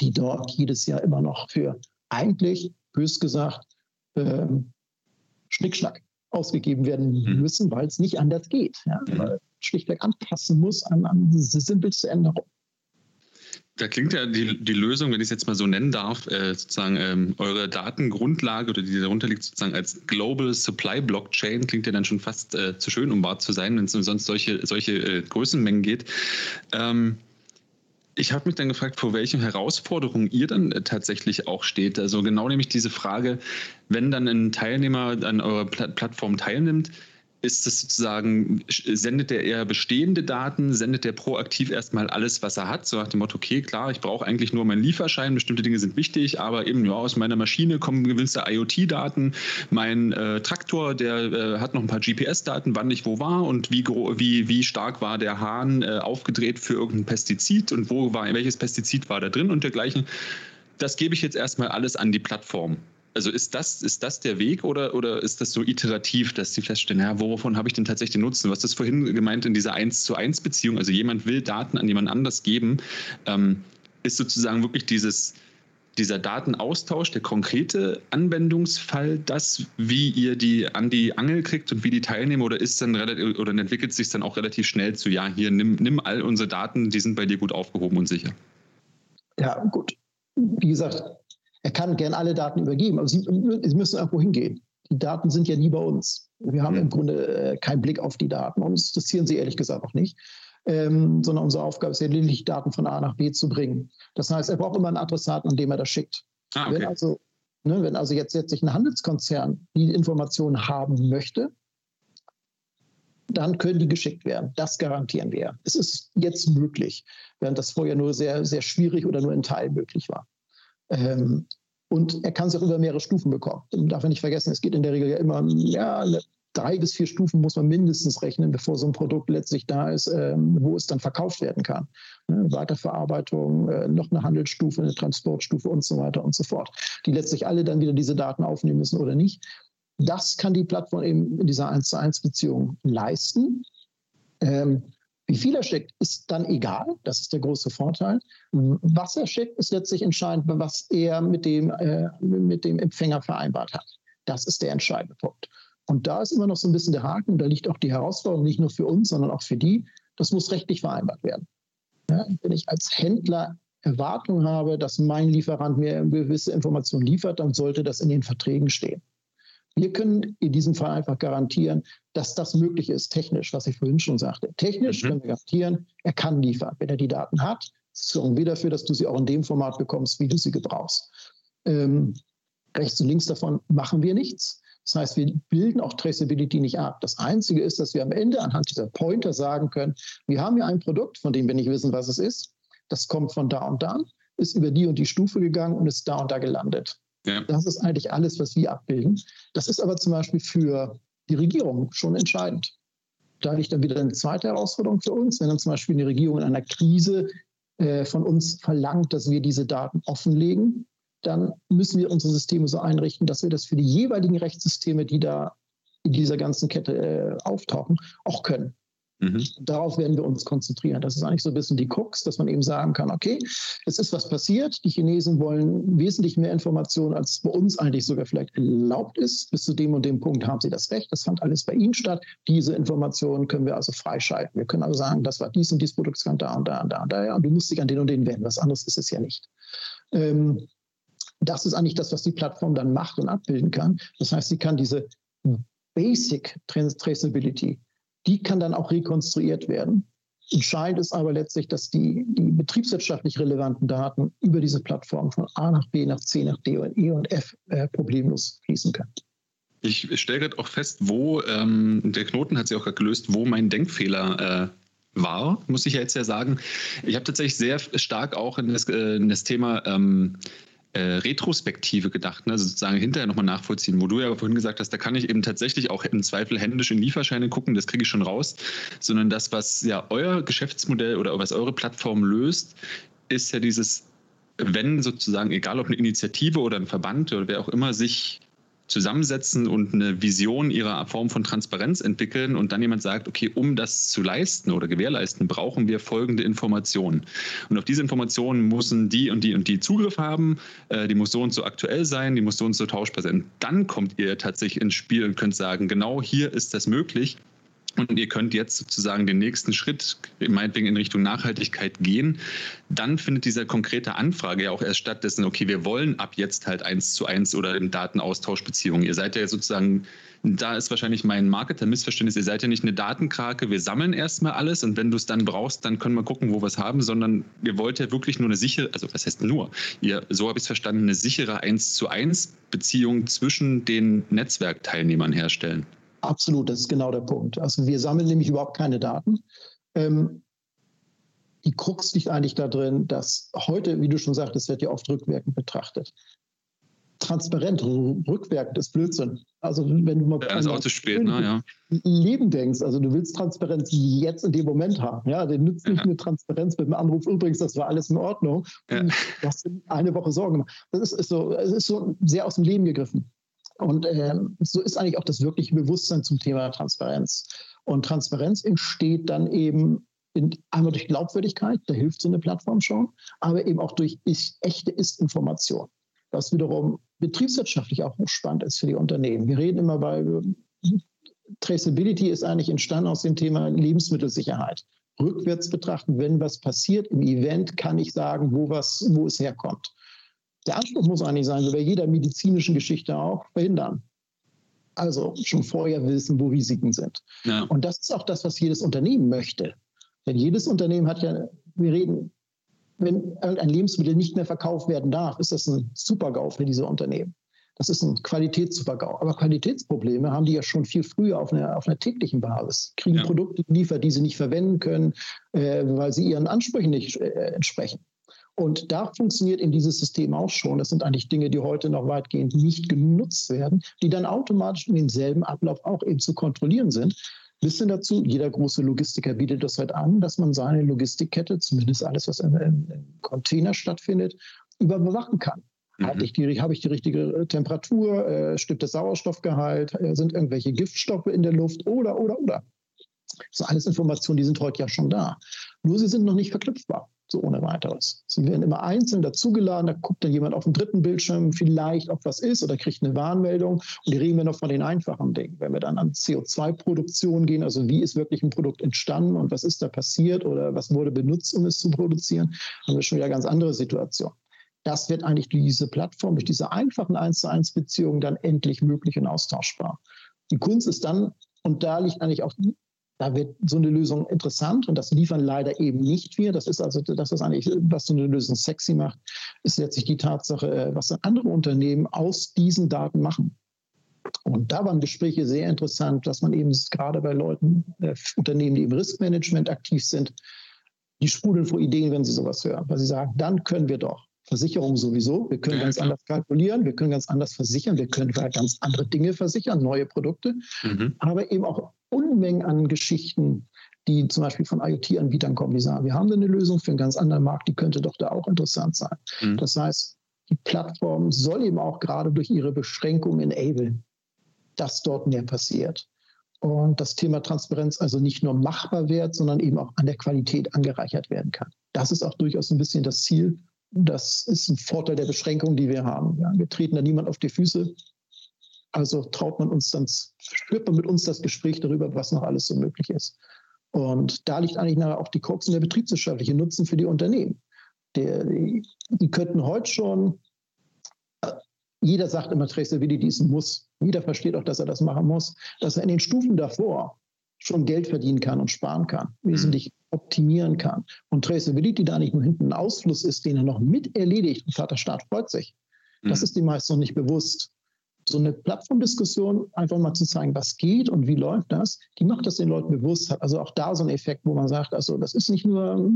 die dort jedes Jahr immer noch für eigentlich, bös gesagt, ähm, Schnickschnack ausgegeben werden mhm. müssen, weil es nicht anders geht. Ja? Mhm. Weil schlichtweg anpassen muss an, an diese simpelste Änderung. Da klingt ja die, die Lösung, wenn ich es jetzt mal so nennen darf, äh, sozusagen ähm, eure Datengrundlage oder die darunter liegt, sozusagen als Global Supply Blockchain, klingt ja dann schon fast äh, zu schön, um wahr zu sein, wenn es um sonst solche, solche äh, Größenmengen geht. Ähm, ich habe mich dann gefragt, vor welchen Herausforderungen ihr dann äh, tatsächlich auch steht. Also genau nämlich diese Frage, wenn dann ein Teilnehmer an eurer Plattform teilnimmt, ist es sozusagen, sendet er eher bestehende Daten, sendet er proaktiv erstmal alles, was er hat, so nach dem Motto, okay, klar, ich brauche eigentlich nur meinen Lieferschein, bestimmte Dinge sind wichtig, aber eben ja, aus meiner Maschine kommen gewisse IoT-Daten, mein äh, Traktor, der äh, hat noch ein paar GPS-Daten, wann ich wo war und wie, wie, wie stark war der Hahn äh, aufgedreht für irgendein Pestizid und wo war, welches Pestizid war da drin und dergleichen. Das gebe ich jetzt erstmal alles an die Plattform. Also ist das, ist das der Weg oder, oder ist das so iterativ, dass Sie feststellen, ja, wovon habe ich denn tatsächlich den Nutzen? Was ist vorhin gemeint in dieser 1 zu 1 Beziehung? Also jemand will Daten an jemand anders geben. Ähm, ist sozusagen wirklich dieses, dieser Datenaustausch, der konkrete Anwendungsfall, das, wie ihr die an die Angel kriegt und wie die teilnehmen, oder ist dann relativ, oder entwickelt sich dann auch relativ schnell zu, ja, hier nimm, nimm all unsere Daten, die sind bei dir gut aufgehoben und sicher? Ja, gut. Wie gesagt, er kann gern alle Daten übergeben, aber sie, sie müssen irgendwo hingehen. Die Daten sind ja nie bei uns. Wir haben im Grunde äh, keinen Blick auf die Daten. Uns interessieren sie ehrlich gesagt auch nicht. Ähm, sondern unsere Aufgabe ist ja lediglich, Daten von A nach B zu bringen. Das heißt, er braucht immer einen Adressaten, an dem er das schickt. Ah, okay. Wenn also ne, wenn also jetzt, jetzt sich ein Handelskonzern die Informationen haben möchte, dann können die geschickt werden. Das garantieren wir. Es ist jetzt möglich, während das vorher nur sehr, sehr schwierig oder nur in Teil möglich war. Ähm, und er kann es auch über mehrere Stufen bekommen. Man darf ja nicht vergessen, es geht in der Regel ja immer, ja, drei bis vier Stufen muss man mindestens rechnen, bevor so ein Produkt letztlich da ist, ähm, wo es dann verkauft werden kann. Ne, Weiterverarbeitung, äh, noch eine Handelsstufe, eine Transportstufe und so weiter und so fort, die letztlich alle dann wieder diese Daten aufnehmen müssen oder nicht. Das kann die Plattform eben in dieser 1 zu 1 Beziehung leisten. Ähm, wie viel er schickt, ist dann egal. Das ist der große Vorteil. Was er schickt, ist letztlich entscheidend, was er mit dem, äh, mit dem Empfänger vereinbart hat. Das ist der entscheidende Punkt. Und da ist immer noch so ein bisschen der Haken. Da liegt auch die Herausforderung nicht nur für uns, sondern auch für die. Das muss rechtlich vereinbart werden. Ja, wenn ich als Händler Erwartung habe, dass mein Lieferant mir gewisse Informationen liefert, dann sollte das in den Verträgen stehen. Wir können in diesem Fall einfach garantieren, dass das möglich ist, technisch, was ich vorhin schon sagte. Technisch mhm. können wir garantieren, er kann liefern. Wenn er die Daten hat, sorgen wir dafür, dass du sie auch in dem Format bekommst, wie du sie gebrauchst. Ähm, rechts und links davon machen wir nichts. Das heißt, wir bilden auch Traceability nicht ab. Das Einzige ist, dass wir am Ende anhand dieser Pointer sagen können, wir haben hier ein Produkt, von dem wir nicht wissen, was es ist. Das kommt von da und da, ist über die und die Stufe gegangen und ist da und da gelandet. Das ist eigentlich alles, was wir abbilden. Das ist aber zum Beispiel für die Regierung schon entscheidend. Da liegt dann wieder eine zweite Herausforderung für uns, wenn dann zum Beispiel eine Regierung in einer Krise äh, von uns verlangt, dass wir diese Daten offenlegen, dann müssen wir unsere Systeme so einrichten, dass wir das für die jeweiligen Rechtssysteme, die da in dieser ganzen Kette äh, auftauchen, auch können. Mhm. Darauf werden wir uns konzentrieren. Das ist eigentlich so ein bisschen die Krux, dass man eben sagen kann, okay, es ist was passiert. Die Chinesen wollen wesentlich mehr Informationen, als bei uns eigentlich sogar vielleicht erlaubt ist. Bis zu dem und dem Punkt haben sie das Recht. Das fand alles bei ihnen statt. Diese Informationen können wir also freischalten. Wir können also sagen, das war dies und dies Produkt kann da und da und da und da. Ja, und du musst dich an den und den wenden. Was anderes ist es ja nicht. Ähm, das ist eigentlich das, was die Plattform dann macht und abbilden kann. Das heißt, sie kann diese Basic Traceability die kann dann auch rekonstruiert werden. Entscheidend ist aber letztlich, dass die, die betriebswirtschaftlich relevanten Daten über diese Plattform von A nach B nach C nach D und E und F äh, problemlos fließen können. Ich stelle gerade auch fest, wo ähm, der Knoten hat sich auch gerade gelöst, wo mein Denkfehler äh, war, muss ich ja jetzt ja sagen. Ich habe tatsächlich sehr stark auch in das, äh, in das Thema ähm, äh, Retrospektive gedacht, ne? also sozusagen hinterher nochmal nachvollziehen, wo du ja vorhin gesagt hast, da kann ich eben tatsächlich auch im Zweifel händisch in Lieferscheine gucken, das kriege ich schon raus, sondern das, was ja euer Geschäftsmodell oder was eure Plattform löst, ist ja dieses wenn sozusagen, egal ob eine Initiative oder ein Verband oder wer auch immer sich zusammensetzen und eine Vision ihrer Form von Transparenz entwickeln und dann jemand sagt, okay, um das zu leisten oder gewährleisten, brauchen wir folgende Informationen. Und auf diese Informationen müssen die und die und die Zugriff haben, äh, die muss so und so aktuell sein, die muss so und so tauschbar sein. Dann kommt ihr tatsächlich ins Spiel und könnt sagen, genau hier ist das möglich und ihr könnt jetzt sozusagen den nächsten Schritt, meinetwegen in Richtung Nachhaltigkeit gehen, dann findet diese konkrete Anfrage ja auch erst stattdessen, okay, wir wollen ab jetzt halt eins zu eins oder im Datenaustauschbeziehungen. Ihr seid ja sozusagen, da ist wahrscheinlich mein Marketer-Missverständnis, ihr seid ja nicht eine Datenkrake, wir sammeln erstmal alles und wenn du es dann brauchst, dann können wir gucken, wo wir es haben, sondern ihr wollt ja wirklich nur eine sichere, also was heißt nur, ihr, so habe ich es verstanden, eine sichere eins zu eins Beziehung zwischen den Netzwerkteilnehmern herstellen. Absolut, das ist genau der Punkt. Also wir sammeln nämlich überhaupt keine Daten. Ähm, die Krux liegt eigentlich da drin, dass heute, wie du schon sagtest, wird ja oft rückwirkend betrachtet. Transparent, rückwirkend ist Blödsinn. Also wenn du mal ja, ist auch zu spät, ne? ja. Leben denkst, also du willst Transparenz jetzt in dem Moment haben. Ja, den nützt nicht ja. eine Transparenz mit dem Anruf. Übrigens, das war alles in Ordnung. Ja. Du hast eine Woche Sorgen gemacht. Das ist, ist so, es ist so sehr aus dem Leben gegriffen. Und ähm, so ist eigentlich auch das wirkliche Bewusstsein zum Thema Transparenz. Und Transparenz entsteht dann eben in, einmal durch Glaubwürdigkeit, da hilft so eine Plattform schon, aber eben auch durch ist, echte Ist-Information, was wiederum betriebswirtschaftlich auch spannend ist für die Unternehmen. Wir reden immer bei Traceability ist eigentlich entstanden aus dem Thema Lebensmittelsicherheit. Rückwärts betrachten, wenn was passiert im Event, kann ich sagen, wo, was, wo es herkommt. Der Anspruch muss eigentlich sein, wie bei jeder medizinischen Geschichte auch, verhindern. Also schon vorher wissen, wo Risiken sind. Ja. Und das ist auch das, was jedes Unternehmen möchte. Denn jedes Unternehmen hat ja, wir reden, wenn irgendein Lebensmittel nicht mehr verkauft werden darf, ist das ein Super-GAU für diese Unternehmen. Das ist ein Qualitätssuper-GAU. Aber Qualitätsprobleme haben die ja schon viel früher auf einer, auf einer täglichen Basis. Kriegen ja. Produkte geliefert, die sie nicht verwenden können, äh, weil sie ihren Ansprüchen nicht äh, entsprechen. Und da funktioniert in dieses System auch schon. Das sind eigentlich Dinge, die heute noch weitgehend nicht genutzt werden, die dann automatisch in demselben Ablauf auch eben zu kontrollieren sind. Bis hin dazu, jeder große Logistiker bietet das halt an, dass man seine Logistikkette, zumindest alles, was im, im Container stattfindet, überwachen kann. Mhm. Habe ich, die, hab ich die richtige äh, Temperatur, äh, stimmt das Sauerstoffgehalt, äh, sind irgendwelche Giftstoffe in der Luft oder, oder, oder. Das sind alles Informationen, die sind heute ja schon da. Nur sie sind noch nicht verknüpfbar so ohne weiteres. Sie werden immer einzeln dazugeladen, da guckt dann jemand auf dem dritten Bildschirm vielleicht, ob was ist oder kriegt eine Warnmeldung. Und die reden wir noch von den einfachen Dingen. Wenn wir dann an CO2-Produktion gehen, also wie ist wirklich ein Produkt entstanden und was ist da passiert oder was wurde benutzt, um es zu produzieren, haben wir schon wieder ganz andere Situationen. Das wird eigentlich durch diese Plattform, durch diese einfachen 1 zu 1 Beziehungen dann endlich möglich und austauschbar. Die Kunst ist dann, und da liegt eigentlich auch da wird so eine Lösung interessant und das liefern leider eben nicht wir. Das ist also das, ist eigentlich, was so eine Lösung sexy macht, ist letztlich die Tatsache, äh, was andere Unternehmen aus diesen Daten machen. Und da waren Gespräche sehr interessant, dass man eben gerade bei Leuten, äh, Unternehmen, die im Riskmanagement aktiv sind, die sprudeln vor Ideen, wenn sie sowas hören, weil sie sagen, dann können wir doch. Versicherung sowieso. Wir können ja, ganz klar. anders kalkulieren, wir können ganz anders versichern, wir können ganz andere Dinge versichern, neue Produkte, mhm. aber eben auch Unmengen an Geschichten, die zum Beispiel von IoT-Anbietern kommen, die sagen, wir haben eine Lösung für einen ganz anderen Markt, die könnte doch da auch interessant sein. Mhm. Das heißt, die Plattform soll eben auch gerade durch ihre Beschränkung enablen, dass dort mehr passiert. Und das Thema Transparenz also nicht nur machbar wird, sondern eben auch an der Qualität angereichert werden kann. Das ist auch durchaus ein bisschen das Ziel. Das ist ein Vorteil der Beschränkung, die wir haben. Ja, wir treten da niemand auf die Füße. Also traut man uns dann, führt man mit uns das Gespräch darüber, was noch alles so möglich ist. Und da liegt eigentlich auch die Krux in der betriebswirtschaftliche Nutzen für die Unternehmen. Der, die, die könnten heute schon, äh, jeder sagt immer, Traceability ist ein Muss. Jeder versteht auch, dass er das machen muss, dass er in den Stufen davor schon Geld verdienen kann und sparen kann, wesentlich mhm. optimieren kann. Und Traceability da nicht nur hinten ein Ausfluss ist, den er noch mit erledigt und Vater Staat freut sich. Das mhm. ist dem meist noch nicht bewusst so eine Plattformdiskussion, einfach mal zu zeigen, was geht und wie läuft das, die macht das den Leuten bewusst. Also auch da so ein Effekt, wo man sagt, also das ist nicht nur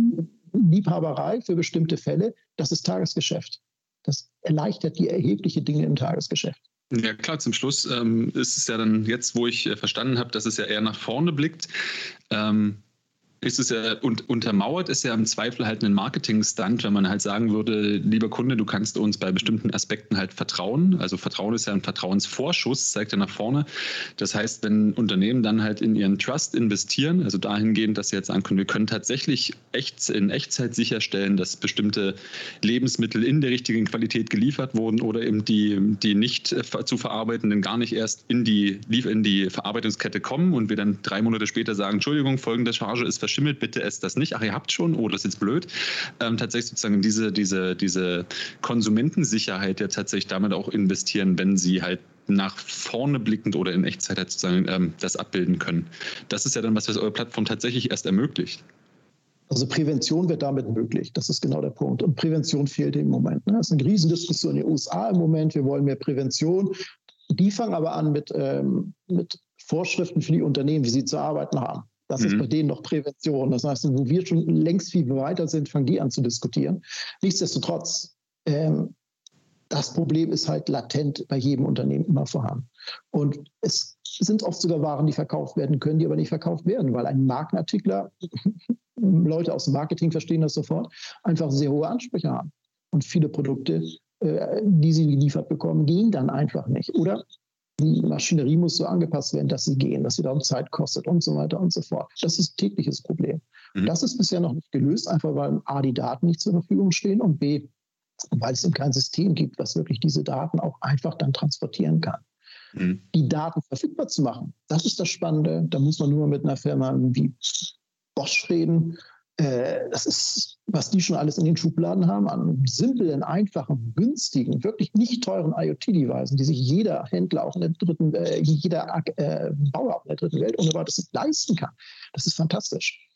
Liebhaberei für bestimmte Fälle, das ist Tagesgeschäft. Das erleichtert die erhebliche Dinge im Tagesgeschäft. Ja, klar, zum Schluss ähm, ist es ja dann jetzt, wo ich äh, verstanden habe, dass es ja eher nach vorne blickt. Ähm, ist es ja, und untermauert ist ja im Zweifel halt ein Marketing-Stunt, wenn man halt sagen würde, lieber Kunde, du kannst uns bei bestimmten Aspekten halt vertrauen. Also Vertrauen ist ja ein Vertrauensvorschuss, zeigt ja nach vorne. Das heißt, wenn Unternehmen dann halt in ihren Trust investieren, also dahingehend, dass sie jetzt sagen können, wir können tatsächlich echt, in Echtzeit sicherstellen, dass bestimmte Lebensmittel in der richtigen Qualität geliefert wurden oder eben die, die nicht zu verarbeitenden gar nicht erst in die, in die Verarbeitungskette kommen und wir dann drei Monate später sagen, Entschuldigung, folgende Charge ist verschimmelt, bitte esst das nicht. Ach, ihr habt schon, oh, das ist jetzt blöd. Ähm, tatsächlich sozusagen diese, diese, diese Konsumentensicherheit ja tatsächlich damit auch investieren, wenn sie halt nach vorne blickend oder in Echtzeit halt sozusagen ähm, das abbilden können. Das ist ja dann was, was eure Plattform tatsächlich erst ermöglicht. Also Prävention wird damit möglich. Das ist genau der Punkt. Und Prävention fehlt im Moment. Ne? Das ist eine Riesendiskussion in den USA im Moment. Wir wollen mehr Prävention. Die fangen aber an mit, ähm, mit Vorschriften für die Unternehmen, wie sie zu arbeiten haben. Das mhm. ist bei denen noch Prävention. Das heißt, wo wir schon längst viel weiter sind, fangen die an zu diskutieren. Nichtsdestotrotz, ähm, das Problem ist halt latent bei jedem Unternehmen immer vorhanden. Und es sind oft sogar Waren, die verkauft werden können, die aber nicht verkauft werden, weil ein Markenartikler, (laughs) Leute aus dem Marketing verstehen das sofort, einfach sehr hohe Ansprüche haben. Und viele Produkte, äh, die sie geliefert bekommen, gehen dann einfach nicht. Oder die Maschinerie muss so angepasst werden, dass sie gehen, dass sie darum Zeit kostet und so weiter und so fort. Das ist ein tägliches Problem. Mhm. Das ist bisher noch nicht gelöst, einfach weil A, die Daten nicht zur Verfügung stehen und B, weil es eben kein System gibt, was wirklich diese Daten auch einfach dann transportieren kann. Mhm. Die Daten verfügbar zu machen, das ist das Spannende. Da muss man nur mit einer Firma wie Bosch reden äh, das ist, was die schon alles in den Schubladen haben, an simplen, einfachen, günstigen, wirklich nicht teuren IoT-Devices, die sich jeder Händler auch in der dritten, äh, jeder äh, Bauer auch in der dritten Welt ohne leisten kann. Das ist fantastisch.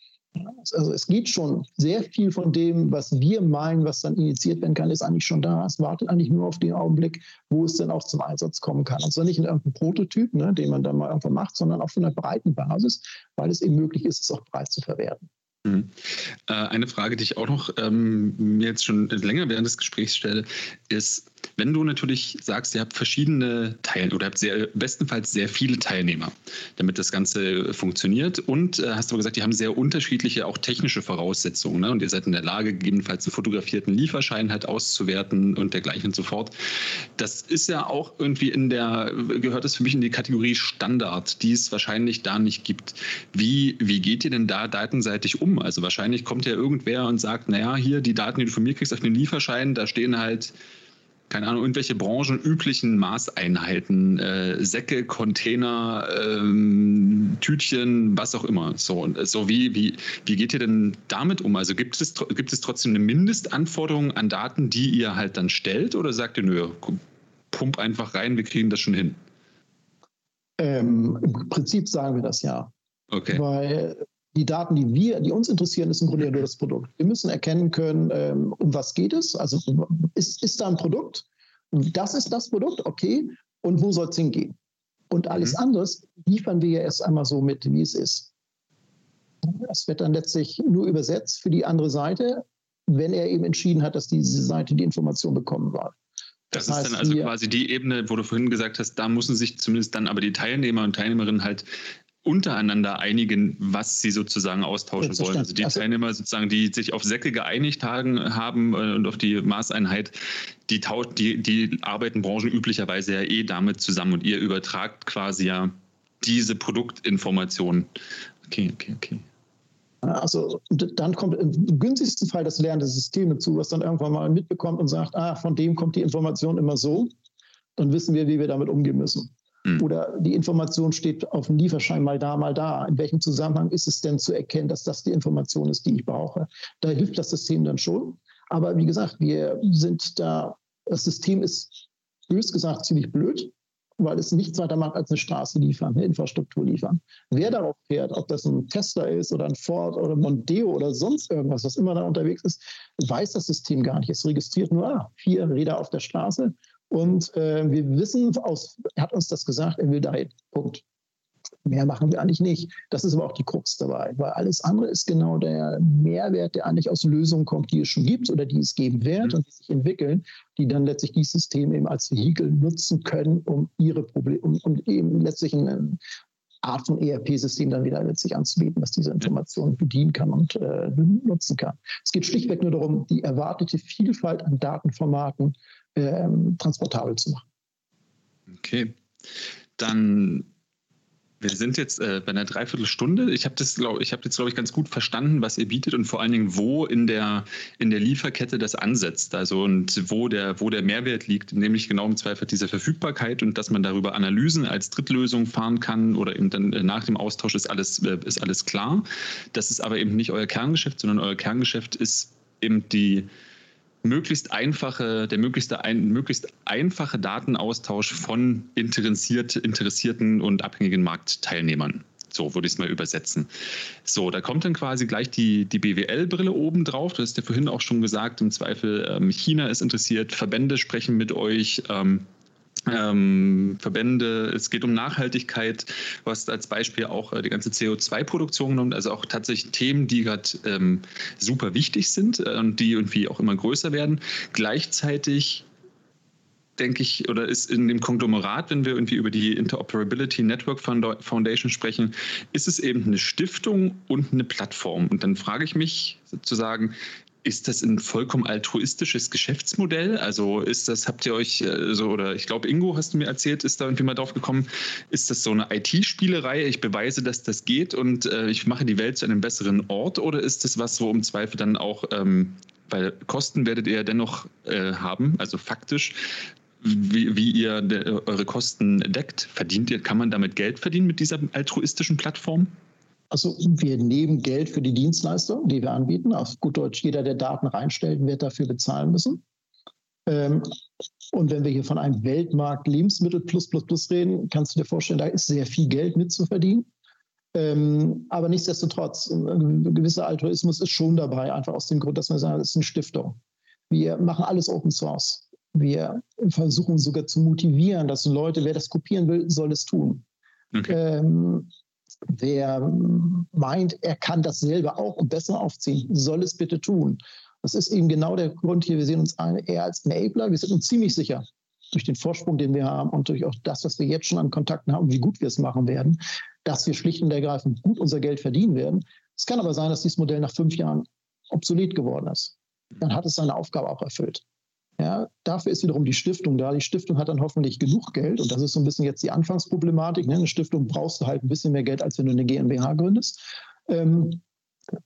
Also es geht schon sehr viel von dem, was wir meinen, was dann initiiert werden kann, ist eigentlich schon da. Es wartet eigentlich nur auf den Augenblick, wo es dann auch zum Einsatz kommen kann. Und zwar nicht in irgendeinem Prototyp, ne, den man dann mal irgendwann macht, sondern auf einer breiten Basis, weil es eben möglich ist, es auch breit Mhm. Äh, eine Frage, die ich auch noch ähm, mir jetzt schon länger während des Gesprächs stelle, ist, wenn du natürlich sagst, ihr habt verschiedene Teil oder habt sehr, bestenfalls sehr viele Teilnehmer, damit das Ganze funktioniert und äh, hast du gesagt, die haben sehr unterschiedliche auch technische Voraussetzungen ne? und ihr seid in der Lage, gegebenenfalls einen fotografierten Lieferschein halt auszuwerten und dergleichen und so fort. Das ist ja auch irgendwie in der, gehört das für mich in die Kategorie Standard, die es wahrscheinlich da nicht gibt. Wie, wie geht ihr denn da datenseitig um? Also wahrscheinlich kommt ja irgendwer und sagt, naja, hier die Daten, die du von mir kriegst auf den Lieferschein, da stehen halt keine Ahnung, irgendwelche branchenüblichen Maßeinheiten, äh, Säcke, Container, ähm, Tütchen, was auch immer. So, so wie, wie, wie geht ihr denn damit um? Also gibt es, gibt es trotzdem eine Mindestanforderung an Daten, die ihr halt dann stellt oder sagt ihr, nö, pump einfach rein, wir kriegen das schon hin? Ähm, Im Prinzip sagen wir das ja. Okay. Weil die Daten, die wir, die uns interessieren, ist im Grunde nur das Produkt. Wir müssen erkennen können, ähm, um was geht es. Also ist, ist da ein Produkt? Das ist das Produkt, okay. Und wo soll es hingehen? Und alles mhm. anderes liefern wir ja erst einmal so mit, wie es ist. Das wird dann letztlich nur übersetzt für die andere Seite, wenn er eben entschieden hat, dass diese Seite die Information bekommen soll. Das, das heißt, ist dann also quasi die Ebene, wo du vorhin gesagt hast, da müssen sich zumindest dann aber die Teilnehmer und Teilnehmerinnen halt untereinander einigen, was sie sozusagen austauschen wollen. Also die also, Teilnehmer sozusagen, die sich auf Säcke geeinigt haben äh, und auf die Maßeinheit, die, die, die arbeiten branchenüblicherweise ja eh damit zusammen und ihr übertragt quasi ja diese Produktinformation. Okay, okay, okay. Also dann kommt im günstigsten Fall das lernende System dazu, was dann irgendwann mal mitbekommt und sagt, ah, von dem kommt die Information immer so. Dann wissen wir, wie wir damit umgehen müssen. Mhm. Oder die Information steht auf dem Lieferschein mal da, mal da. In welchem Zusammenhang ist es denn zu erkennen, dass das die Information ist, die ich brauche? Da hilft das System dann schon. Aber wie gesagt, wir sind da, das System ist bös gesagt ziemlich blöd, weil es nichts weiter macht, als eine Straße liefern, eine Infrastruktur liefern. Wer darauf fährt, ob das ein Tesla ist oder ein Ford oder Mondeo oder sonst irgendwas, was immer da unterwegs ist, weiß das System gar nicht. Es registriert nur ah, vier Räder auf der Straße und äh, wir wissen, aus, er hat uns das gesagt, er will dahin. Punkt. Mehr machen wir eigentlich nicht. Das ist aber auch die Krux dabei, weil alles andere ist genau der Mehrwert, der eigentlich aus Lösungen kommt, die es schon gibt oder die es geben wird mhm. und die sich entwickeln, die dann letztlich dieses System eben als Vehikel nutzen können, um ihre Probleme, um, um eben letztlich ein Art von ERP-System dann wieder letztlich anzubieten, was diese Informationen bedienen kann und äh, nutzen kann. Es geht schlichtweg nur darum, die erwartete Vielfalt an Datenformaten ähm, transportabel zu machen. Okay. Dann wir sind jetzt äh, bei einer Dreiviertelstunde. Ich habe das, glaube ich, habe jetzt glaube ich ganz gut verstanden, was ihr bietet und vor allen Dingen, wo in der in der Lieferkette das ansetzt, also und wo der wo der Mehrwert liegt, nämlich genau im Zweifel dieser Verfügbarkeit und dass man darüber Analysen als Drittlösung fahren kann oder eben dann äh, nach dem Austausch ist alles äh, ist alles klar. Das ist aber eben nicht euer Kerngeschäft, sondern euer Kerngeschäft ist eben die möglichst einfache, der möglichst, ein, möglichst einfache Datenaustausch von interessiert, interessierten und abhängigen Marktteilnehmern. So würde ich es mal übersetzen. So, da kommt dann quasi gleich die, die BWL-Brille oben drauf. Du hast ja vorhin auch schon gesagt, im Zweifel ähm, China ist interessiert, Verbände sprechen mit euch. Ähm, ähm, Verbände, es geht um Nachhaltigkeit, was als Beispiel auch äh, die ganze CO2-Produktion genommen, also auch tatsächlich Themen, die gerade ähm, super wichtig sind äh, und die irgendwie auch immer größer werden. Gleichzeitig denke ich, oder ist in dem Konglomerat, wenn wir irgendwie über die Interoperability Network Foundation sprechen, ist es eben eine Stiftung und eine Plattform. Und dann frage ich mich sozusagen, ist das ein vollkommen altruistisches Geschäftsmodell? Also ist das, habt ihr euch äh, so, oder ich glaube, Ingo, hast du mir erzählt, ist da irgendwie mal drauf gekommen, ist das so eine IT-Spielerei? Ich beweise, dass das geht und äh, ich mache die Welt zu einem besseren Ort oder ist das was, wo im Zweifel dann auch, ähm, weil Kosten werdet ihr ja dennoch äh, haben, also faktisch, wie, wie ihr eure Kosten deckt? Verdient ihr, kann man damit Geld verdienen mit dieser altruistischen Plattform? Also wir nehmen Geld für die Dienstleistung, die wir anbieten. Auf gut Deutsch, jeder, der Daten reinstellt, wird dafür bezahlen müssen. Ähm, und wenn wir hier von einem Weltmarkt Lebensmittel plus plus plus reden, kannst du dir vorstellen, da ist sehr viel Geld mitzuverdienen. Ähm, aber nichtsdestotrotz, ein gewisser Altruismus ist schon dabei, einfach aus dem Grund, dass wir sagen, es ist eine Stiftung. Wir machen alles Open Source. Wir versuchen sogar zu motivieren, dass Leute, wer das kopieren will, soll es tun. Okay. Ähm, Wer meint, er kann das selber auch und besser aufziehen, soll es bitte tun. Das ist eben genau der Grund hier. Wir sehen uns eher als Enabler. Wir sind uns ziemlich sicher, durch den Vorsprung, den wir haben und durch auch das, was wir jetzt schon an Kontakten haben, wie gut wir es machen werden, dass wir schlicht und ergreifend gut unser Geld verdienen werden. Es kann aber sein, dass dieses Modell nach fünf Jahren obsolet geworden ist. Dann hat es seine Aufgabe auch erfüllt. Ja, dafür ist wiederum die Stiftung da. Die Stiftung hat dann hoffentlich genug Geld und das ist so ein bisschen jetzt die Anfangsproblematik. Ne? Eine Stiftung brauchst du halt ein bisschen mehr Geld, als wenn du eine GmbH gründest, ähm,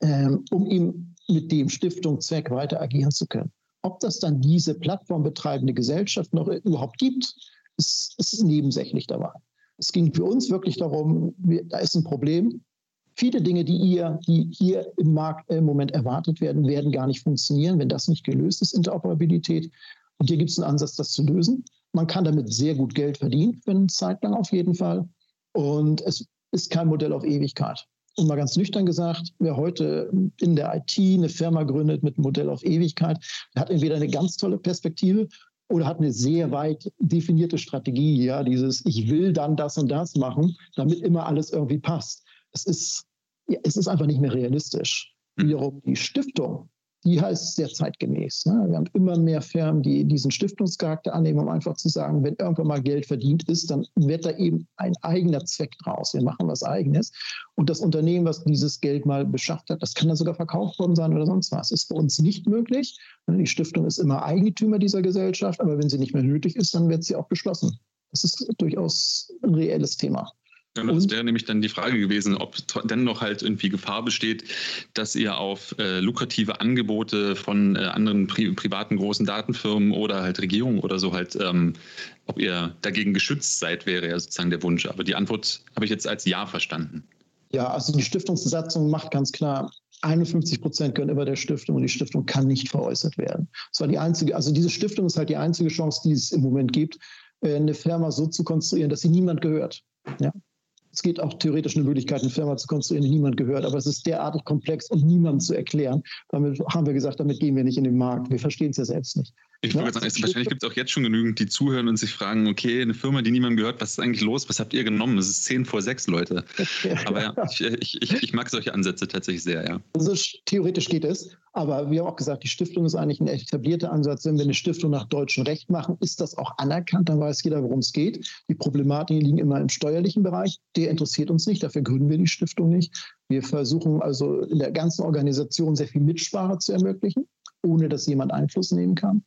ähm, um ihm mit dem Stiftungszweck weiter agieren zu können. Ob das dann diese plattformbetreibende Gesellschaft noch überhaupt gibt, ist, ist nebensächlich dabei. Es ging für uns wirklich darum, wir, da ist ein Problem, Viele Dinge, die, ihr, die hier im Markt im Moment erwartet werden, werden gar nicht funktionieren, wenn das nicht gelöst ist, Interoperabilität. Und hier gibt es einen Ansatz, das zu lösen. Man kann damit sehr gut Geld verdienen, für eine Zeit lang auf jeden Fall. Und es ist kein Modell auf Ewigkeit. Und mal ganz nüchtern gesagt, wer heute in der IT eine Firma gründet mit einem Modell auf Ewigkeit, der hat entweder eine ganz tolle Perspektive oder hat eine sehr weit definierte Strategie, ja, dieses ich will dann das und das machen, damit immer alles irgendwie passt es ist, ja, es ist einfach nicht mehr realistisch. Hm. Wiederum die Stiftung, die heißt sehr zeitgemäß. Ne? Wir haben immer mehr Firmen, die diesen Stiftungscharakter annehmen, um einfach zu sagen, wenn irgendwann mal Geld verdient ist, dann wird da eben ein eigener Zweck draus. Wir machen was Eigenes. Und das Unternehmen, was dieses Geld mal beschafft hat, das kann dann sogar verkauft worden sein oder sonst was. Das ist bei uns nicht möglich. Die Stiftung ist immer Eigentümer dieser Gesellschaft, aber wenn sie nicht mehr nötig ist, dann wird sie auch geschlossen. Das ist durchaus ein reelles Thema. Ja, das wäre nämlich dann die Frage gewesen, ob dennoch halt irgendwie Gefahr besteht, dass ihr auf äh, lukrative Angebote von äh, anderen pri privaten großen Datenfirmen oder halt Regierungen oder so halt, ähm, ob ihr dagegen geschützt seid, wäre ja sozusagen der Wunsch. Aber die Antwort habe ich jetzt als Ja verstanden. Ja, also die Stiftungssatzung macht ganz klar, 51 Prozent gehören immer der Stiftung und die Stiftung kann nicht veräußert werden. Das war die einzige, also diese Stiftung ist halt die einzige Chance, die es im Moment gibt, äh, eine Firma so zu konstruieren, dass sie niemand gehört. Ja, es geht auch theoretisch eine Möglichkeit, eine Firma zu konstruieren, die niemand gehört, aber es ist derartig komplex und niemandem zu erklären. Damit haben wir gesagt, damit gehen wir nicht in den Markt. Wir verstehen es ja selbst nicht. Ich würde sagen, wahrscheinlich gibt es auch jetzt schon genügend, die zuhören und sich fragen, okay, eine Firma, die niemandem gehört, was ist eigentlich los? Was habt ihr genommen? Es ist 10 vor 6, Leute. (laughs) Aber ja, ich, ich, ich, ich, mag solche Ansätze tatsächlich sehr, ja. Also theoretisch geht es, aber wir haben auch gesagt, die Stiftung ist eigentlich ein etablierter Ansatz. Wenn wir eine Stiftung nach deutschem Recht machen, ist das auch anerkannt, dann weiß jeder, worum es geht. Die Problematiken liegen immer im steuerlichen Bereich. Der interessiert uns nicht, dafür gründen wir die Stiftung nicht. Wir versuchen also in der ganzen Organisation sehr viel Mitsprache zu ermöglichen, ohne dass jemand Einfluss nehmen kann.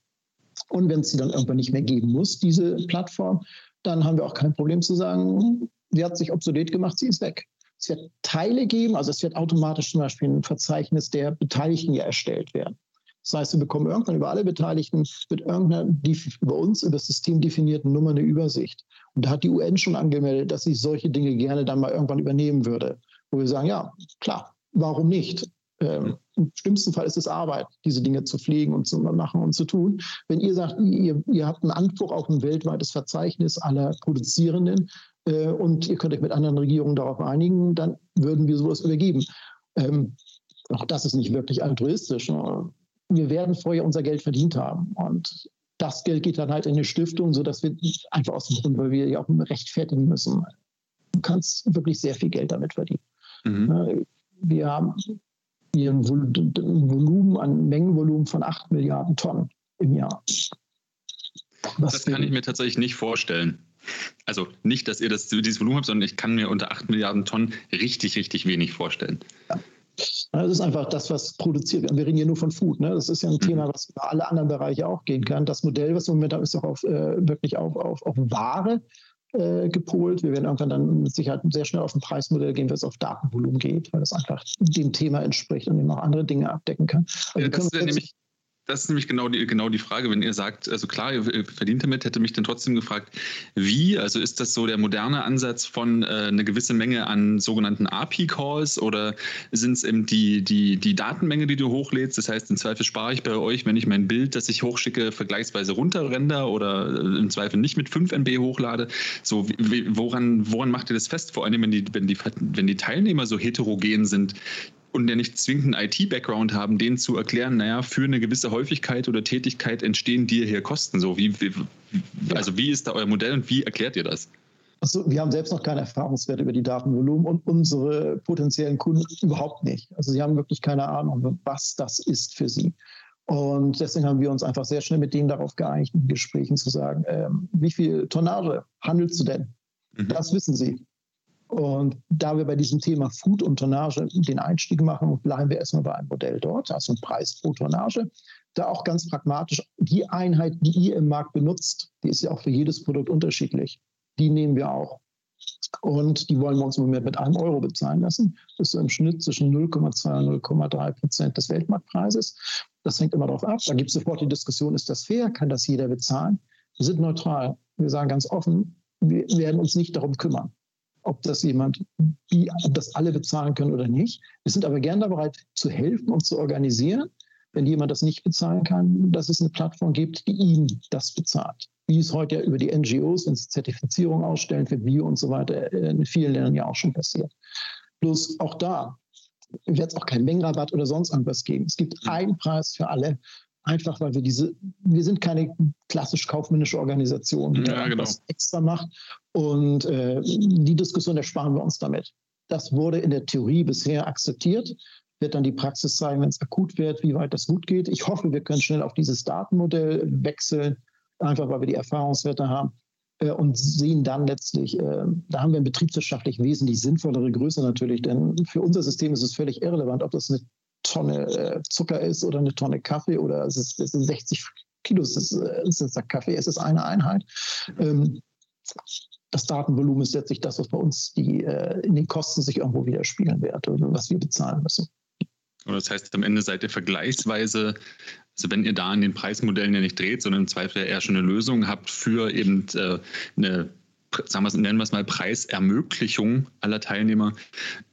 Und wenn es sie dann irgendwann nicht mehr geben muss, diese Plattform, dann haben wir auch kein Problem zu sagen, sie hat sich obsolet gemacht, sie ist weg. Es wird Teile geben, also es wird automatisch zum Beispiel ein Verzeichnis der Beteiligten ja erstellt werden. Das heißt, wir bekommen irgendwann über alle Beteiligten mit irgendeiner über uns, über das System definierten Nummer eine Übersicht. Und da hat die UN schon angemeldet, dass sie solche Dinge gerne dann mal irgendwann übernehmen würde. Wo wir sagen, ja, klar, warum nicht? Ähm, Im schlimmsten Fall ist es Arbeit, diese Dinge zu pflegen und zu machen und zu tun. Wenn ihr sagt, ihr, ihr habt einen Anspruch auf ein weltweites Verzeichnis aller Produzierenden äh, und ihr könnt euch mit anderen Regierungen darauf einigen, dann würden wir sowas übergeben. Ähm, auch das ist nicht wirklich altruistisch. Ne? Wir werden vorher unser Geld verdient haben. Und das Geld geht dann halt in eine Stiftung, sodass wir einfach aus dem Grund, weil wir ja auch rechtfertigen müssen. Du kannst wirklich sehr viel Geld damit verdienen. Mhm. Ne? Wir haben ein Volumen, ein Mengenvolumen von 8 Milliarden Tonnen im Jahr. Was das kann ich mir tatsächlich nicht vorstellen. Also nicht, dass ihr das, dieses Volumen habt, sondern ich kann mir unter 8 Milliarden Tonnen richtig, richtig wenig vorstellen. Ja. Das ist einfach das, was produziert wird. Wir reden hier nur von Food. Ne? Das ist ja ein mhm. Thema, was über alle anderen Bereiche auch gehen kann. Das Modell, was wir im Moment haben, ist auch auf, äh, wirklich auf, auf, auf Ware äh, gepolt. Wir werden irgendwann dann mit Sicherheit sehr schnell auf ein Preismodell gehen, wenn es auf Datenvolumen geht, weil das einfach dem Thema entspricht und eben auch andere Dinge abdecken kann. Also ja, das ist ja nämlich das ist nämlich genau die, genau die Frage, wenn ihr sagt, also klar, ihr verdient damit, hätte mich dann trotzdem gefragt, wie, also ist das so der moderne Ansatz von äh, eine gewisse Menge an sogenannten API-Calls oder sind es eben die, die, die Datenmenge, die du hochlädst? Das heißt, im Zweifel spare ich bei euch, wenn ich mein Bild, das ich hochschicke, vergleichsweise runterrender oder äh, im Zweifel nicht mit 5 MB hochlade. So, woran, woran macht ihr das fest? Vor allem, wenn die, wenn die, wenn die Teilnehmer so heterogen sind, und der nicht zwingend einen IT-Background haben, denen zu erklären, naja, für eine gewisse Häufigkeit oder Tätigkeit entstehen dir hier Kosten. So, wie, wie also wie ist da euer Modell und wie erklärt ihr das? Also wir haben selbst noch keine Erfahrungswerte über die Datenvolumen und unsere potenziellen Kunden überhaupt nicht. Also sie haben wirklich keine Ahnung, was das ist für sie. Und deswegen haben wir uns einfach sehr schnell mit denen darauf geeinigt, in Gesprächen zu sagen, ähm, wie viel Tonnage handelst du denn? Mhm. Das wissen sie. Und da wir bei diesem Thema Food und Tonnage den Einstieg machen, bleiben wir erstmal bei einem Modell dort, also ein Preis pro Tonnage. Da auch ganz pragmatisch, die Einheit, die ihr im Markt benutzt, die ist ja auch für jedes Produkt unterschiedlich. Die nehmen wir auch. Und die wollen wir uns im Moment mit einem Euro bezahlen lassen. Das ist im Schnitt zwischen 0,2 und 0,3 Prozent des Weltmarktpreises. Das hängt immer darauf ab. Da gibt es sofort die Diskussion, ist das fair? Kann das jeder bezahlen? Wir sind neutral. Wir sagen ganz offen, wir werden uns nicht darum kümmern ob das jemand, ob das alle bezahlen können oder nicht. Wir sind aber gerne bereit zu helfen und zu organisieren, wenn jemand das nicht bezahlen kann, dass es eine Plattform gibt, die ihm das bezahlt. Wie es heute ja über die NGOs, wenn sie Zertifizierung ausstellen für Bio und so weiter, in vielen Ländern ja auch schon passiert. Bloß auch da wird es auch keinen Mengenrabatt oder sonst irgendwas geben. Es gibt einen Preis für alle Einfach weil wir diese, wir sind keine klassisch kaufmännische Organisation, die ja, genau. das extra macht. Und äh, die Diskussion ersparen wir uns damit. Das wurde in der Theorie bisher akzeptiert. Wird dann die Praxis zeigen, wenn es akut wird, wie weit das gut geht. Ich hoffe, wir können schnell auf dieses Datenmodell wechseln, einfach weil wir die Erfahrungswerte haben äh, und sehen dann letztlich, äh, da haben wir eine betriebswirtschaftlich wesentlich sinnvollere Größe natürlich, denn für unser System ist es völlig irrelevant, ob das eine Tonne äh, Zucker ist oder eine Tonne Kaffee oder es ist, es ist 60 Kilo, es ist, es ist Kaffee, es ist eine Einheit. Ähm, das Datenvolumen ist letztlich das, was bei uns die, äh, in den Kosten sich irgendwo widerspiegeln wird, was wir bezahlen müssen. das heißt, am Ende seid ihr vergleichsweise, also wenn ihr da in den Preismodellen ja nicht dreht, sondern im Zweifel eher schon eine Lösung habt für eben äh, eine sagen wir, nennen wir es mal Preisermöglichung aller Teilnehmer,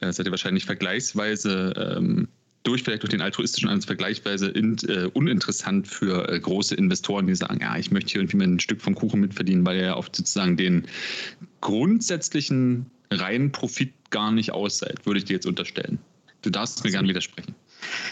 äh, seid ihr wahrscheinlich vergleichsweise ähm, durch vielleicht durch den altruistischen Ansatz vergleichsweise in, äh, uninteressant für äh, große Investoren, die sagen, ja, ich möchte hier irgendwie mal ein Stück vom Kuchen mitverdienen, weil er ja oft sozusagen den grundsätzlichen reinen Profit gar nicht ausseid, würde ich dir jetzt unterstellen. Du darfst mir gerne widersprechen.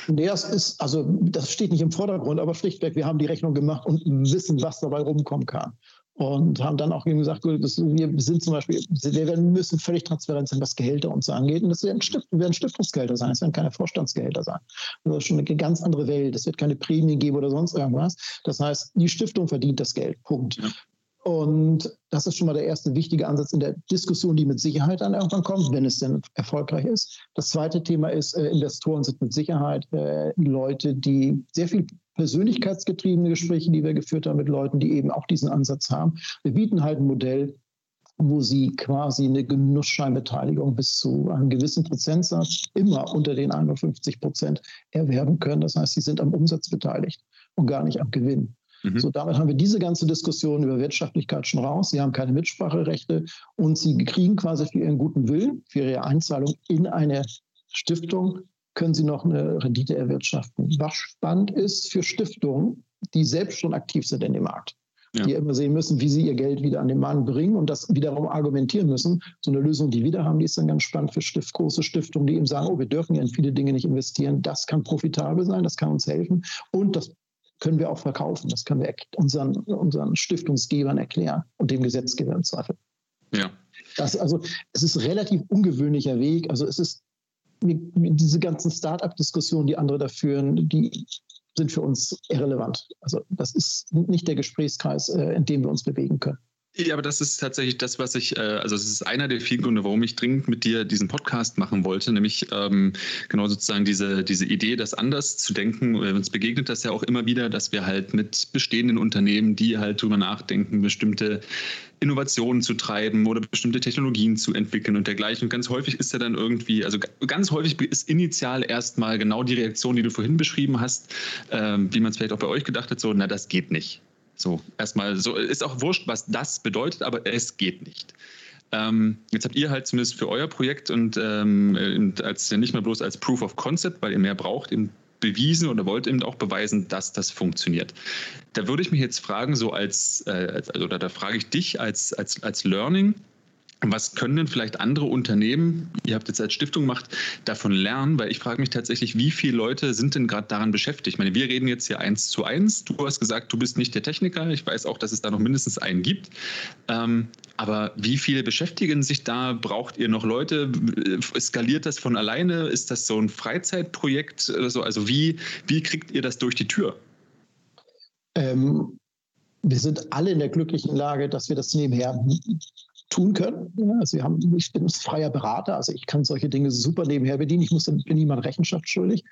Nee, das ist, also das steht nicht im Vordergrund, aber schlichtweg, wir haben die Rechnung gemacht und wissen, was dabei rumkommen kann und haben dann auch gesagt, das, wir sind zum Beispiel, wir müssen völlig transparent sein, was Gehälter uns angeht. Und das werden, Stift, werden Stiftungsgelder sein, es werden keine Vorstandsgehälter sein. Das ist schon eine ganz andere Welt. Es wird keine Prämien geben oder sonst irgendwas. Das heißt, die Stiftung verdient das Geld. Punkt. Ja. Und das ist schon mal der erste wichtige Ansatz in der Diskussion, die mit Sicherheit dann irgendwann kommt, wenn es denn erfolgreich ist. Das zweite Thema ist, äh, Investoren sind mit Sicherheit äh, Leute, die sehr viel persönlichkeitsgetriebene Gespräche, die wir geführt haben mit Leuten, die eben auch diesen Ansatz haben. Wir bieten halt ein Modell, wo sie quasi eine Genussscheinbeteiligung bis zu einem gewissen Prozentsatz immer unter den 51 Prozent erwerben können. Das heißt, sie sind am Umsatz beteiligt und gar nicht am Gewinn. Mhm. So, damit haben wir diese ganze Diskussion über Wirtschaftlichkeit schon raus. Sie haben keine Mitspracherechte und sie kriegen quasi für ihren guten Willen, für ihre Einzahlung in eine Stiftung können Sie noch eine Rendite erwirtschaften. Was spannend ist für Stiftungen, die selbst schon aktiv sind in dem Markt. Ja. Die immer sehen müssen, wie sie ihr Geld wieder an den Markt bringen und das wiederum argumentieren müssen. So eine Lösung, die wir haben, die ist dann ganz spannend für Stift, große Stiftungen, die eben sagen, oh, wir dürfen ja in viele Dinge nicht investieren. Das kann profitabel sein, das kann uns helfen und das können wir auch verkaufen. Das können wir unseren, unseren Stiftungsgebern erklären und dem Gesetzgeber im Zweifel. Ja. Das, also, es ist ein relativ ungewöhnlicher Weg. Also es ist diese ganzen Start-up-Diskussionen, die andere da führen, die sind für uns irrelevant. Also das ist nicht der Gesprächskreis, äh, in dem wir uns bewegen können. Ja, aber das ist tatsächlich das, was ich, äh, also es ist einer der vielen Gründe, warum ich dringend mit dir diesen Podcast machen wollte, nämlich ähm, genau sozusagen diese, diese Idee, das anders zu denken. Uns begegnet das ja auch immer wieder, dass wir halt mit bestehenden Unternehmen, die halt drüber nachdenken, bestimmte Innovationen zu treiben oder bestimmte Technologien zu entwickeln und dergleichen. Und ganz häufig ist ja dann irgendwie, also ganz häufig ist initial erstmal genau die Reaktion, die du vorhin beschrieben hast, ähm, wie man es vielleicht auch bei euch gedacht hat, so, na, das geht nicht. So, erstmal, so ist auch wurscht, was das bedeutet, aber es geht nicht. Ähm, jetzt habt ihr halt zumindest für euer Projekt und ähm, als nicht mehr bloß als Proof of Concept, weil ihr mehr braucht, eben bewiesen oder wollt eben auch beweisen, dass das funktioniert. Da würde ich mich jetzt fragen, so als, äh, also da, da frage ich dich als, als, als Learning, was können denn vielleicht andere Unternehmen, ihr habt jetzt als Stiftung gemacht, davon lernen? Weil ich frage mich tatsächlich, wie viele Leute sind denn gerade daran beschäftigt? Ich meine, wir reden jetzt hier eins zu eins. Du hast gesagt, du bist nicht der Techniker. Ich weiß auch, dass es da noch mindestens einen gibt. Ähm, aber wie viele beschäftigen sich da? Braucht ihr noch Leute? Skaliert das von alleine? Ist das so ein Freizeitprojekt oder so? Also wie, wie kriegt ihr das durch die Tür? Ähm, wir sind alle in der glücklichen Lage, dass wir das nebenher tun können. Also wir haben, ich bin freier Berater, also ich kann solche Dinge super nebenher bedienen. Ich muss bin niemand Rechenschaft schuldig.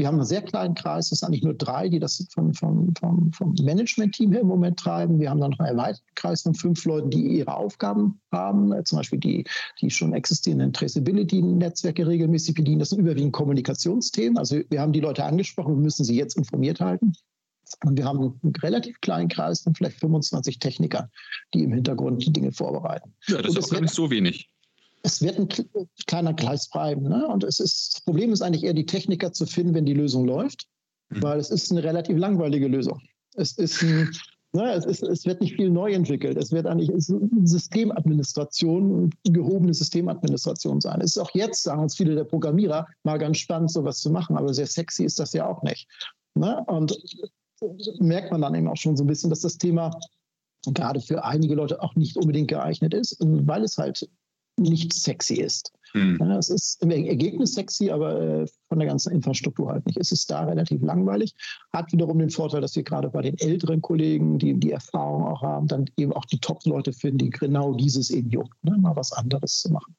Wir haben einen sehr kleinen Kreis, es sind eigentlich nur drei, die das vom, vom, vom, vom Management-Team her im Moment treiben. Wir haben dann noch einen erweiterten Kreis von fünf Leuten, die ihre Aufgaben haben, äh, zum Beispiel die, die schon existierenden Traceability-Netzwerke regelmäßig bedienen. Das sind überwiegend Kommunikationsthemen. Also wir haben die Leute angesprochen, wir müssen sie jetzt informiert halten. Und wir haben einen relativ kleinen Kreis von vielleicht 25 Technikern, die im Hintergrund die Dinge vorbereiten. Ja, das ist auch gar nicht so wenig. Es wird ein kleiner Kreis bleiben. Ne? Und es ist, das Problem ist eigentlich eher, die Techniker zu finden, wenn die Lösung läuft, mhm. weil es ist eine relativ langweilige Lösung. Es ist ein, Ne, es, ist, es, wird nicht viel neu entwickelt. Es wird eigentlich es Systemadministration, gehobene Systemadministration sein. Es ist auch jetzt, sagen uns viele der Programmierer, mal ganz spannend, sowas zu machen, aber sehr sexy ist das ja auch nicht. Ne? Und merkt man dann eben auch schon so ein bisschen, dass das Thema gerade für einige Leute auch nicht unbedingt geeignet ist, weil es halt nicht sexy ist. Hm. Ja, es ist im Ergebnis sexy, aber äh, von der ganzen Infrastruktur halt nicht. Es ist da relativ langweilig. Hat wiederum den Vorteil, dass wir gerade bei den älteren Kollegen, die die Erfahrung auch haben, dann eben auch die Top-Leute finden, die genau dieses eben juckt, ne? mal was anderes zu machen.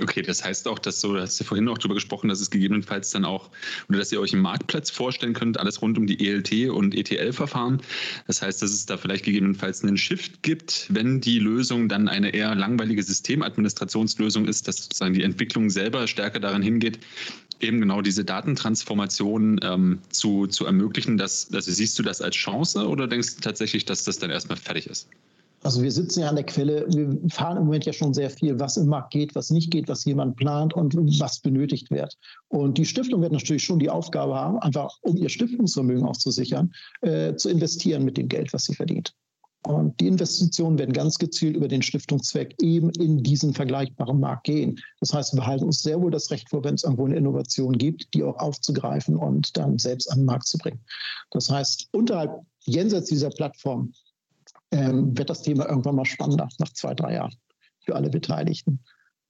Okay, das heißt auch, dass so, hast du vorhin auch darüber gesprochen, dass es gegebenenfalls dann auch, oder dass ihr euch einen Marktplatz vorstellen könnt, alles rund um die ELT und ETL-Verfahren. Das heißt, dass es da vielleicht gegebenenfalls einen Shift gibt, wenn die Lösung dann eine eher langweilige Systemadministrationslösung ist, dass sozusagen die Entwicklung selber stärker daran hingeht, eben genau diese Datentransformation ähm, zu, zu ermöglichen. Dass, also siehst du das als Chance oder denkst du tatsächlich, dass das dann erstmal fertig ist? Also wir sitzen ja an der Quelle, wir fahren im Moment ja schon sehr viel, was im Markt geht, was nicht geht, was jemand plant und was benötigt wird. Und die Stiftung wird natürlich schon die Aufgabe haben, einfach um ihr Stiftungsvermögen auch zu sichern, äh, zu investieren mit dem Geld, was sie verdient. Und die Investitionen werden ganz gezielt über den Stiftungszweck eben in diesen vergleichbaren Markt gehen. Das heißt, wir behalten uns sehr wohl das Recht vor, wenn es irgendwo eine Innovation gibt, die auch aufzugreifen und dann selbst an den Markt zu bringen. Das heißt, unterhalb, jenseits dieser Plattform, ähm, wird das Thema irgendwann mal spannender nach zwei, drei Jahren für alle Beteiligten.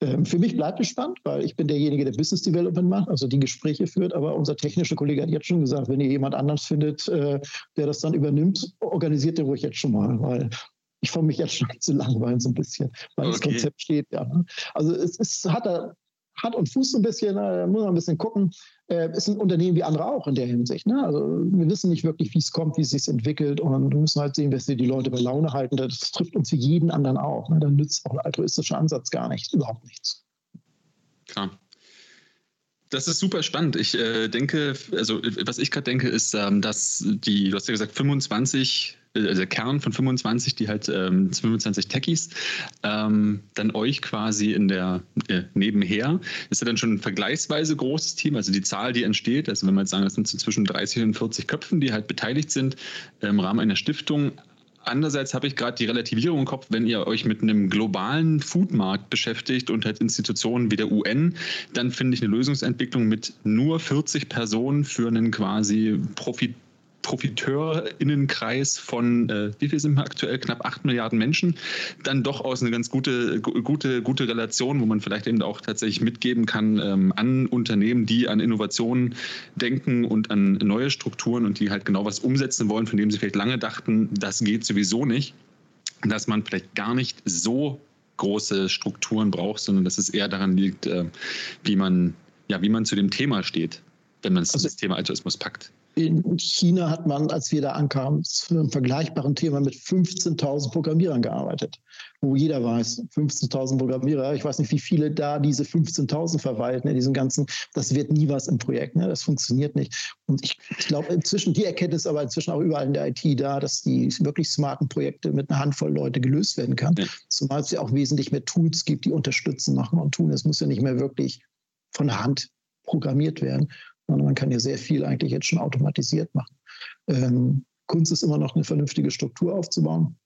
Ähm, für mich bleibt es spannend, weil ich bin derjenige, der Business Development macht, also die Gespräche führt. Aber unser technischer Kollege hat jetzt schon gesagt, wenn ihr jemand anders findet, äh, der das dann übernimmt, organisiert den ruhig jetzt schon mal, weil ich fange mich jetzt schon zu langweilen so ein bisschen, weil okay. das Konzept steht ja. Also es, es hat da hat und Fuß ein bisschen, ne? da muss man ein bisschen gucken. Äh, ist ein Unternehmen wie andere auch in der Hinsicht. Ne? Also wir wissen nicht wirklich, wie es kommt, wie es sich entwickelt und wir müssen halt sehen, dass wir die Leute bei Laune halten. Das trifft uns wie jeden anderen auch. Ne? Dann nützt auch ein altruistischer Ansatz gar nichts, überhaupt nichts. Klar. Das ist super spannend. Ich äh, denke, also was ich gerade denke, ist, ähm, dass die, du hast ja gesagt, 25 also Kern von 25, die halt ähm, 25 Techies, ähm, dann euch quasi in der äh, nebenher. Ist ja dann schon ein vergleichsweise großes Team, also die Zahl, die entsteht, also wenn man jetzt sagen, das sind so zwischen 30 und 40 Köpfen, die halt beteiligt sind im Rahmen einer Stiftung. Andererseits habe ich gerade die Relativierung im Kopf, wenn ihr euch mit einem globalen Foodmarkt beschäftigt und halt Institutionen wie der UN, dann finde ich eine Lösungsentwicklung mit nur 40 Personen für einen quasi Profit Profiteurinnenkreis von, äh, wie viel sind wir aktuell, knapp 8 Milliarden Menschen, dann doch aus eine ganz gute, gute, gute Relation, wo man vielleicht eben auch tatsächlich mitgeben kann ähm, an Unternehmen, die an Innovationen denken und an neue Strukturen und die halt genau was umsetzen wollen, von dem sie vielleicht lange dachten, das geht sowieso nicht, dass man vielleicht gar nicht so große Strukturen braucht, sondern dass es eher daran liegt, äh, wie man ja, wie man zu dem Thema steht, wenn man also, das Thema Altruismus packt. In China hat man, als wir da ankamen, zu einem vergleichbaren Thema mit 15.000 Programmierern gearbeitet, wo jeder weiß, 15.000 Programmierer, ich weiß nicht, wie viele da diese 15.000 verwalten in diesem ganzen, das wird nie was im Projekt, ne? das funktioniert nicht. Und ich, ich glaube, inzwischen, die Erkenntnis aber inzwischen auch überall in der IT da, dass die wirklich smarten Projekte mit einer Handvoll Leute gelöst werden kann, ja. zumal es ja auch wesentlich mehr Tools gibt, die unterstützen, machen und tun. Es muss ja nicht mehr wirklich von Hand programmiert werden. Man kann ja sehr viel eigentlich jetzt schon automatisiert machen. Ähm, Kunst ist immer noch eine vernünftige Struktur aufzubauen.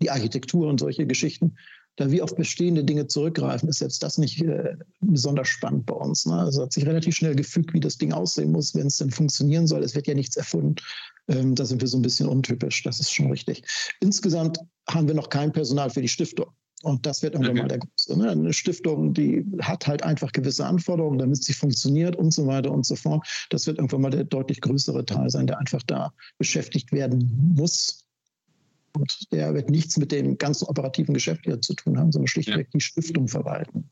Die Architektur und solche Geschichten. Da wir auf bestehende Dinge zurückgreifen, ist jetzt das nicht äh, besonders spannend bei uns. Ne? Also hat sich relativ schnell gefügt, wie das Ding aussehen muss, wenn es denn funktionieren soll. Es wird ja nichts erfunden. Ähm, da sind wir so ein bisschen untypisch. Das ist schon richtig. Insgesamt haben wir noch kein Personal für die Stiftung. Und das wird irgendwann okay. mal der große. Ne? Eine Stiftung, die hat halt einfach gewisse Anforderungen, damit sie funktioniert und so weiter und so fort. Das wird irgendwann mal der deutlich größere Teil sein, der einfach da beschäftigt werden muss. Und der wird nichts mit dem ganzen operativen Geschäft hier zu tun haben, sondern schlichtweg ja. die Stiftung verwalten.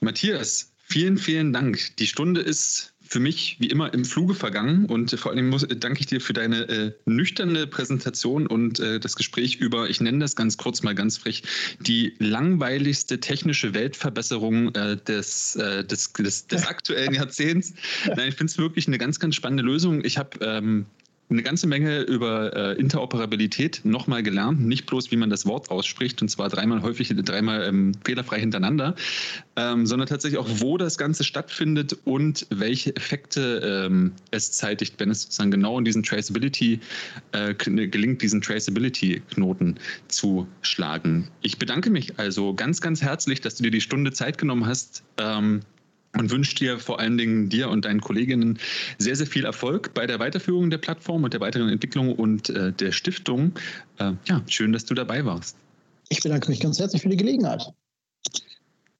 Matthias, vielen, vielen Dank. Die Stunde ist für mich wie immer im Fluge vergangen und vor allem muss, danke ich dir für deine äh, nüchterne Präsentation und äh, das Gespräch über, ich nenne das ganz kurz mal ganz frech, die langweiligste technische Weltverbesserung äh, des, äh, des, des, des, (laughs) aktuellen Jahrzehnts. Nein, ich finde es wirklich eine ganz, ganz spannende Lösung. Ich habe ähm, eine ganze Menge über äh, Interoperabilität nochmal gelernt. Nicht bloß, wie man das Wort ausspricht, und zwar dreimal häufig, dreimal ähm, fehlerfrei hintereinander, ähm, sondern tatsächlich auch, wo das Ganze stattfindet und welche Effekte ähm, es zeitigt, wenn es sozusagen genau in diesen Traceability äh, gelingt, diesen Traceability-Knoten zu schlagen. Ich bedanke mich also ganz, ganz herzlich, dass du dir die Stunde Zeit genommen hast, ähm, und wünsche dir vor allen Dingen dir und deinen Kolleginnen sehr, sehr viel Erfolg bei der Weiterführung der Plattform und der weiteren Entwicklung und äh, der Stiftung. Äh, ja, schön, dass du dabei warst. Ich bedanke mich ganz herzlich für die Gelegenheit.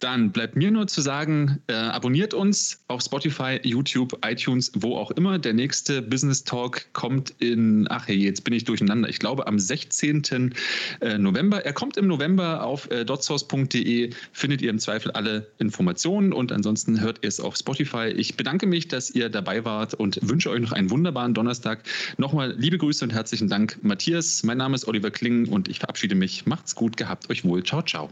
Dann bleibt mir nur zu sagen, äh, abonniert uns auf Spotify, YouTube, iTunes, wo auch immer. Der nächste Business Talk kommt in, ach hey, jetzt bin ich durcheinander. Ich glaube am 16. Äh, November. Er kommt im November auf äh, dotsource.de. Findet ihr im Zweifel alle Informationen und ansonsten hört ihr es auf Spotify. Ich bedanke mich, dass ihr dabei wart und wünsche euch noch einen wunderbaren Donnerstag. Nochmal liebe Grüße und herzlichen Dank, Matthias. Mein Name ist Oliver Kling und ich verabschiede mich. Macht's gut, gehabt euch wohl. Ciao, ciao.